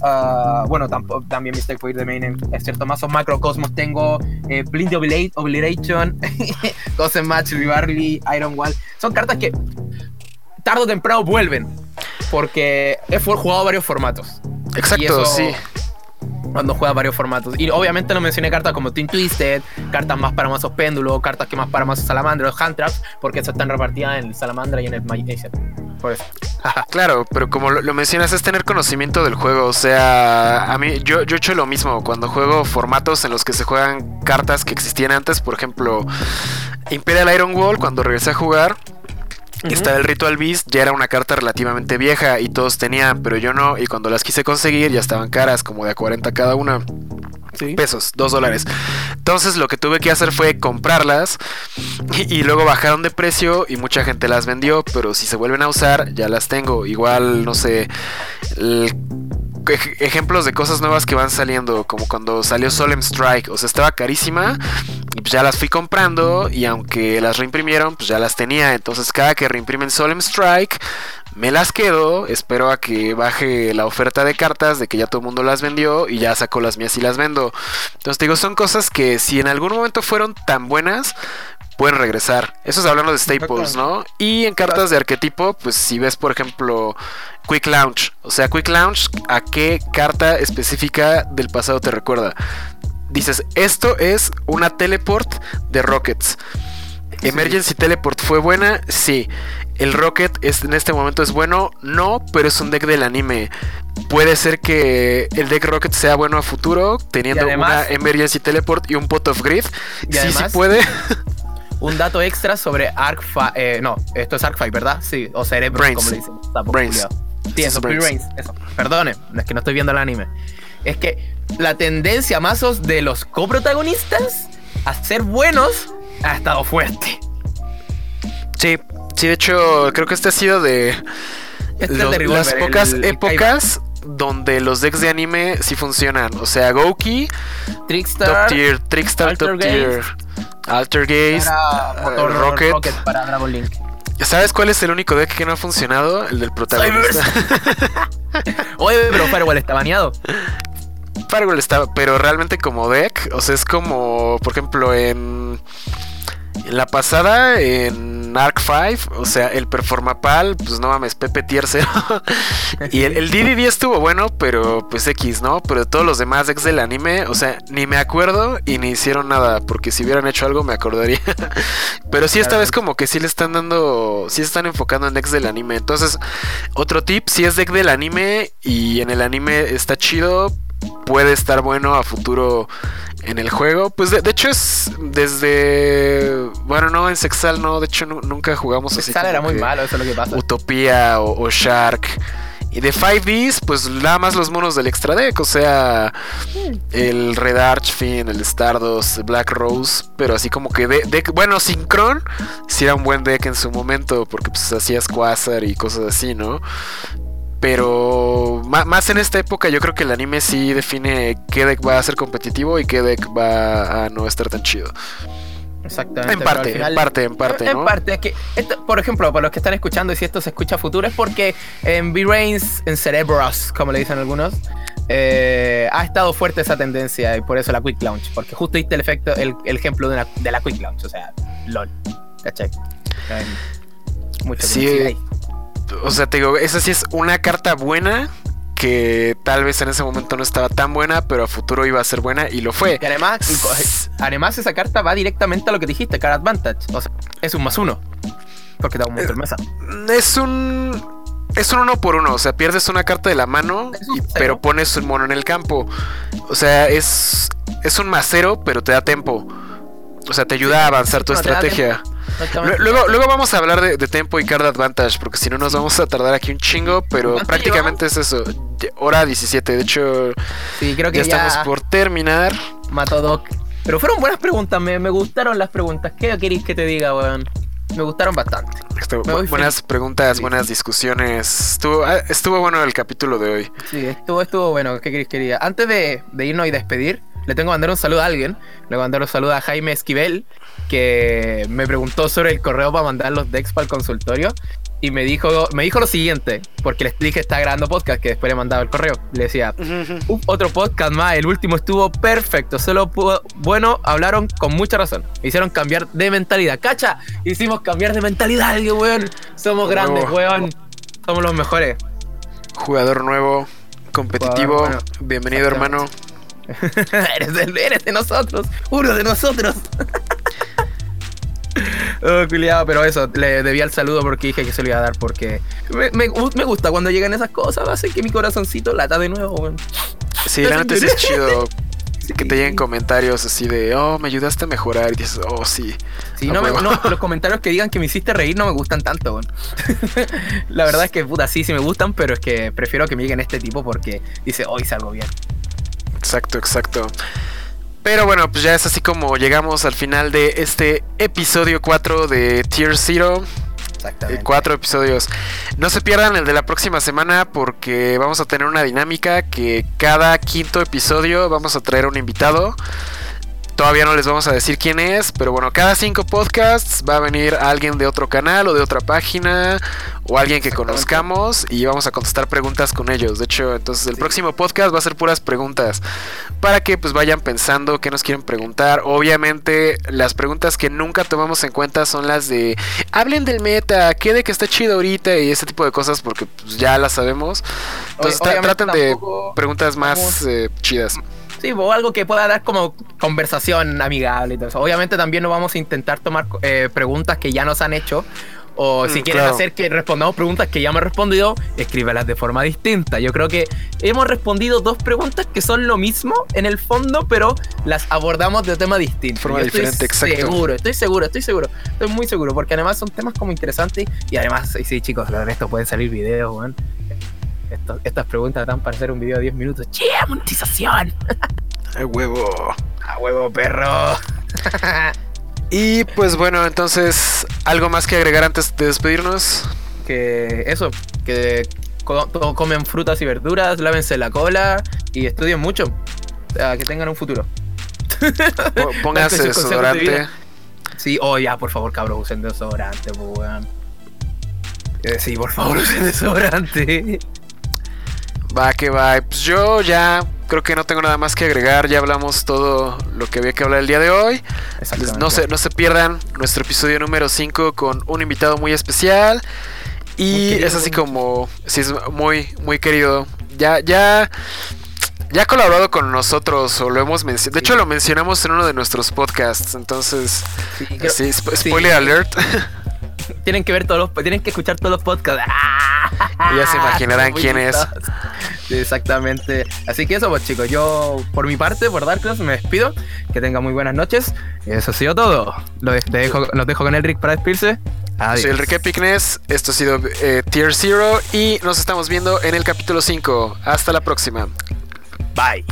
Uh, bueno, también Mistake puede ir de main. Es cierto, mazos Macrocosmos tengo eh, Blind Obliteration, Gosen Match, Rivalry, Iron Wall. Son cartas que tarde o temprano vuelven porque he jugado varios formatos. Exacto, sí. Cuando juega varios formatos. Y obviamente no mencioné cartas como Team Twisted, cartas más para mazos péndulo, cartas que más para mazos salamandra, hand traps, porque esas están repartidas en salamandra y en el Magician. Por eso. claro, pero como lo, mencionas, es tener conocimiento del juego. O sea, a mí, yo, yo he hecho lo mismo. Cuando juego formatos en los que se juegan cartas que existían antes, por ejemplo, Imperial Iron Wall, cuando regresé a jugar Está el Ritual Beast, ya era una carta relativamente vieja y todos tenían, pero yo no. Y cuando las quise conseguir ya estaban caras, como de a 40 cada una. Pesos, 2 dólares. Entonces lo que tuve que hacer fue comprarlas y, luego bajaron de precio y mucha gente las vendió, pero si se vuelven a usar ya las tengo. Igual, no sé, ejemplos de cosas nuevas que van saliendo, como cuando salió Solemn Strike, o sea, estaba carísima pues ya las fui comprando y aunque las reimprimieron, pues ya las tenía. Entonces cada que reimprimen Solemn Strike, me las quedo, espero a que baje la oferta de cartas, de que ya todo el mundo las vendió y ya saco las mías y las vendo. Entonces digo, son cosas que si en algún momento fueron tan buenas, pueden regresar. Eso es hablando de staples, ¿no? Y en cartas de arquetipo, pues si ves, por ejemplo, Quick Launch. O sea, Quick Launch, ¿a qué carta específica del pasado te recuerda? Dices, esto es una teleport de Rockets. Emergency Teleport fue buena, sí. El Rocket es, en este momento es bueno, no, pero es un deck del anime. Puede ser que el deck Rocket sea bueno a futuro, teniendo una Emergency Teleport y un Pot of Grid. sí, sí puede. un dato extra sobre Arc eh, no, esto es Arc 5, ¿verdad? Sí, o Cerebro, como le dicen. Brains. Sí, eso, Brains. Eso. Perdone, es que no estoy viendo el anime. Es que la tendencia mazos de los coprotagonistas a ser buenos ha estado fuerte. Sí, sí, de hecho, creo que este ha sido de, Este es los- de Revolver, las pocas el épocas donde los decks de anime sí funcionan. O sea, Gouki, top Trickstar, tier, Trickstar, top tier, para motor eh, Rocket. Rocket. para Dragon Link. ¿Sabes cuál es el único deck que no ha funcionado? El del protagonista. Oye, pero Firewall está baneado. Firewall está, pero realmente como deck, o sea, es como, por ejemplo, en, en la pasada, en Arc 5, o sea, el Performapal, pues no mames, Pepe Tier 0. y el, el DDD estuvo bueno, pero pues X, ¿no? Pero todos los demás decks del anime, o sea, ni me acuerdo y ni hicieron nada, porque si hubieran hecho algo me acordaría. pero sí, esta vez como que sí le están dando, sí están enfocando en decks del anime. Entonces, otro tip, si es deck del anime y en el anime está chido, puede estar bueno a futuro en el juego. Pues de, de hecho es desde... Bueno, no, en Sexal no, de hecho nu- nunca jugamos así. Sal era muy malo, eso es lo que pasa. Utopía o, o Shark. Y de 5Ds, pues nada más los monos del extra deck, o sea, el Red Archfiend, el Stardust, Black Rose, pero así como que de, bueno, Synchron sí era un buen deck en su momento, porque pues hacías Quasar y cosas así, ¿no? Pero más en esta época yo creo que el anime sí define qué deck va a ser competitivo y qué deck va a no estar tan chido. Exactamente. En parte, final- en parte, en parte, En ¿no? parte, es que, esto, por ejemplo, para los que están escuchando y si esto se escucha a futuro, es porque en V-Rains, en Cerebros, como le dicen algunos, eh, ha estado fuerte esa tendencia y por eso la Quick Launch. Porque justo diste el efecto, el, el ejemplo de, una- de la Quick Launch, o sea, LOL. ¿Cachai? Mucho Sí. ahí. O sea, te digo, esa sí es una carta buena que tal vez en ese momento no estaba tan buena, pero a futuro iba a ser buena y lo fue. Y además, además esa carta va directamente a lo que dijiste, Card Advantage. O sea, es un más uno. Porque te da un monstruo en mesa. Es un es un uno por uno, o sea, pierdes una carta de la mano, y- pero pones un mono en el campo. O sea, es es un más cero, pero te da tempo. O sea, te ayuda a avanzar tu no, estrategia. Luego, luego vamos a hablar de, de tempo y card advantage, porque si no nos vamos a tardar aquí un chingo, pero ¿Cuánto prácticamente es eso. Hora 17, de hecho, Sí, creo que ya ya, estamos por terminar. mató Doc. Pero fueron buenas preguntas, me, me gustaron las preguntas. ¿Qué queréis que te diga, weón? Me gustaron bastante. Estuvo- bu- buenas feliz. preguntas, buenas discusiones. Estuvo, ah, estuvo bueno el capítulo de hoy. Sí, estuvo, estuvo bueno. ¿Qué queréis que diga? Antes de, de irnos y despedir, le tengo que mandar un saludo a alguien. Le voy a mandar un saludo a Jaime Esquivel, que me preguntó sobre el correo para mandar los decks para el consultorio. Y me dijo, me dijo lo siguiente, porque les dije que estaba grabando podcast, que después le mandaba el correo. Le decía, "Un- otro podcast más, el último estuvo perfecto, solo pudo, bueno, hablaron con mucha razón. Me hicieron cambiar de mentalidad. ¡Cacha! Hicimos cambiar de mentalidad, weón. Somos grandes, weón. Somos los mejores. Jugador nuevo, competitivo. Jugador, bueno, Bienvenido, hermano. eres, de, eres de nosotros, uno de nosotros. Oh, pero eso, le debía el saludo porque dije que se lo iba a dar porque me, me- me gusta cuando llegan esas cosas, hace que mi corazoncito lata de nuevo, weón. Sí, la neta es chido que te lleguen comentarios así de, oh, me ayudaste a mejorar. Y dices, oh, sí. Sí, no, me- no, los comentarios que digan que me hiciste reír no me gustan tanto, weón. La verdad es que, puta, sí, sí me gustan, pero es que prefiero que me lleguen este tipo porque dice, hoy salgo bien. Exacto, exacto. Pero bueno, pues ya es así como llegamos al final de este episodio 4 de Tier Zero. Eh, Exactamente. cuatro episodios. No se pierdan el de la próxima semana porque vamos a tener una dinámica que cada quinto episodio vamos a traer un invitado. Todavía no les vamos a decir quién es, pero bueno, cada cinco podcasts va a venir alguien de otro canal o de otra página o alguien que conozcamos y vamos a contestar preguntas con ellos. De hecho, entonces el Sí. próximo podcast va a ser puras preguntas para que pues vayan pensando qué nos quieren preguntar. Obviamente las preguntas que nunca tomamos en cuenta son las de hablen del meta, qué de que está chido ahorita y ese tipo de cosas porque pues, ya las sabemos. Entonces traten de preguntas más eh, chidas. Sí, o algo que pueda dar como conversación amigable y todo eso. Obviamente también no vamos a intentar tomar eh, preguntas que ya nos han hecho. O si Mm, quieren claro. hacer que respondamos preguntas que ya me han respondido, escríbelas de forma distinta. Yo creo que hemos respondido dos preguntas que son lo mismo en el fondo, pero las abordamos de tema distinto. Forma Yo diferente, estoy exacto. Seguro, estoy seguro, estoy seguro. Estoy muy seguro, porque además son temas como interesantes y además, sí, chicos, de esto pueden salir videos, weón. Esto- estas preguntas dan para hacer un video de 10 minutos. ¡Che, monetización! ¡Ay, huevo! ¡A huevo, perro! Y pues bueno, entonces, ¿algo más que agregar antes de despedirnos? que eso, que co- comen frutas y verduras, lávense la cola y estudien mucho. O sea, que tengan un futuro. Pónganse desodorante. Sí, oh ya, por favor, cabros, usen desodorante, pues, weón. Eh, sí, por favor, usen desodorante. Va que va. Pues yo ya creo que no tengo nada más que agregar. Ya hablamos todo lo que había que hablar el día de hoy. Exactamente. No se, no se pierdan nuestro episodio número 5 con un invitado muy especial. Y querido. es así como. Sí, es muy, muy querido. Ya, ya. Ya ha colaborado con nosotros o lo hemos mencionado. De hecho, lo mencionamos en uno de nuestros podcasts. Entonces, Sí, creo- sí, spo- sí. spoiler alert. Tienen que ver todos los, tienen que escuchar todos los podcasts. Ya se imaginarán Muy quién es. Sí, exactamente. Así que eso, pues chicos, yo por mi parte, por Darkness, me despido. Que tengan muy buenas noches. Y eso ha sido todo. Los dejo, los dejo con Elric para despedirse. Adiós. Soy Enrique Picnes. Esto ha sido eh, Tier Zero. Y nos estamos viendo en el capítulo 5. Hasta la próxima. Bye.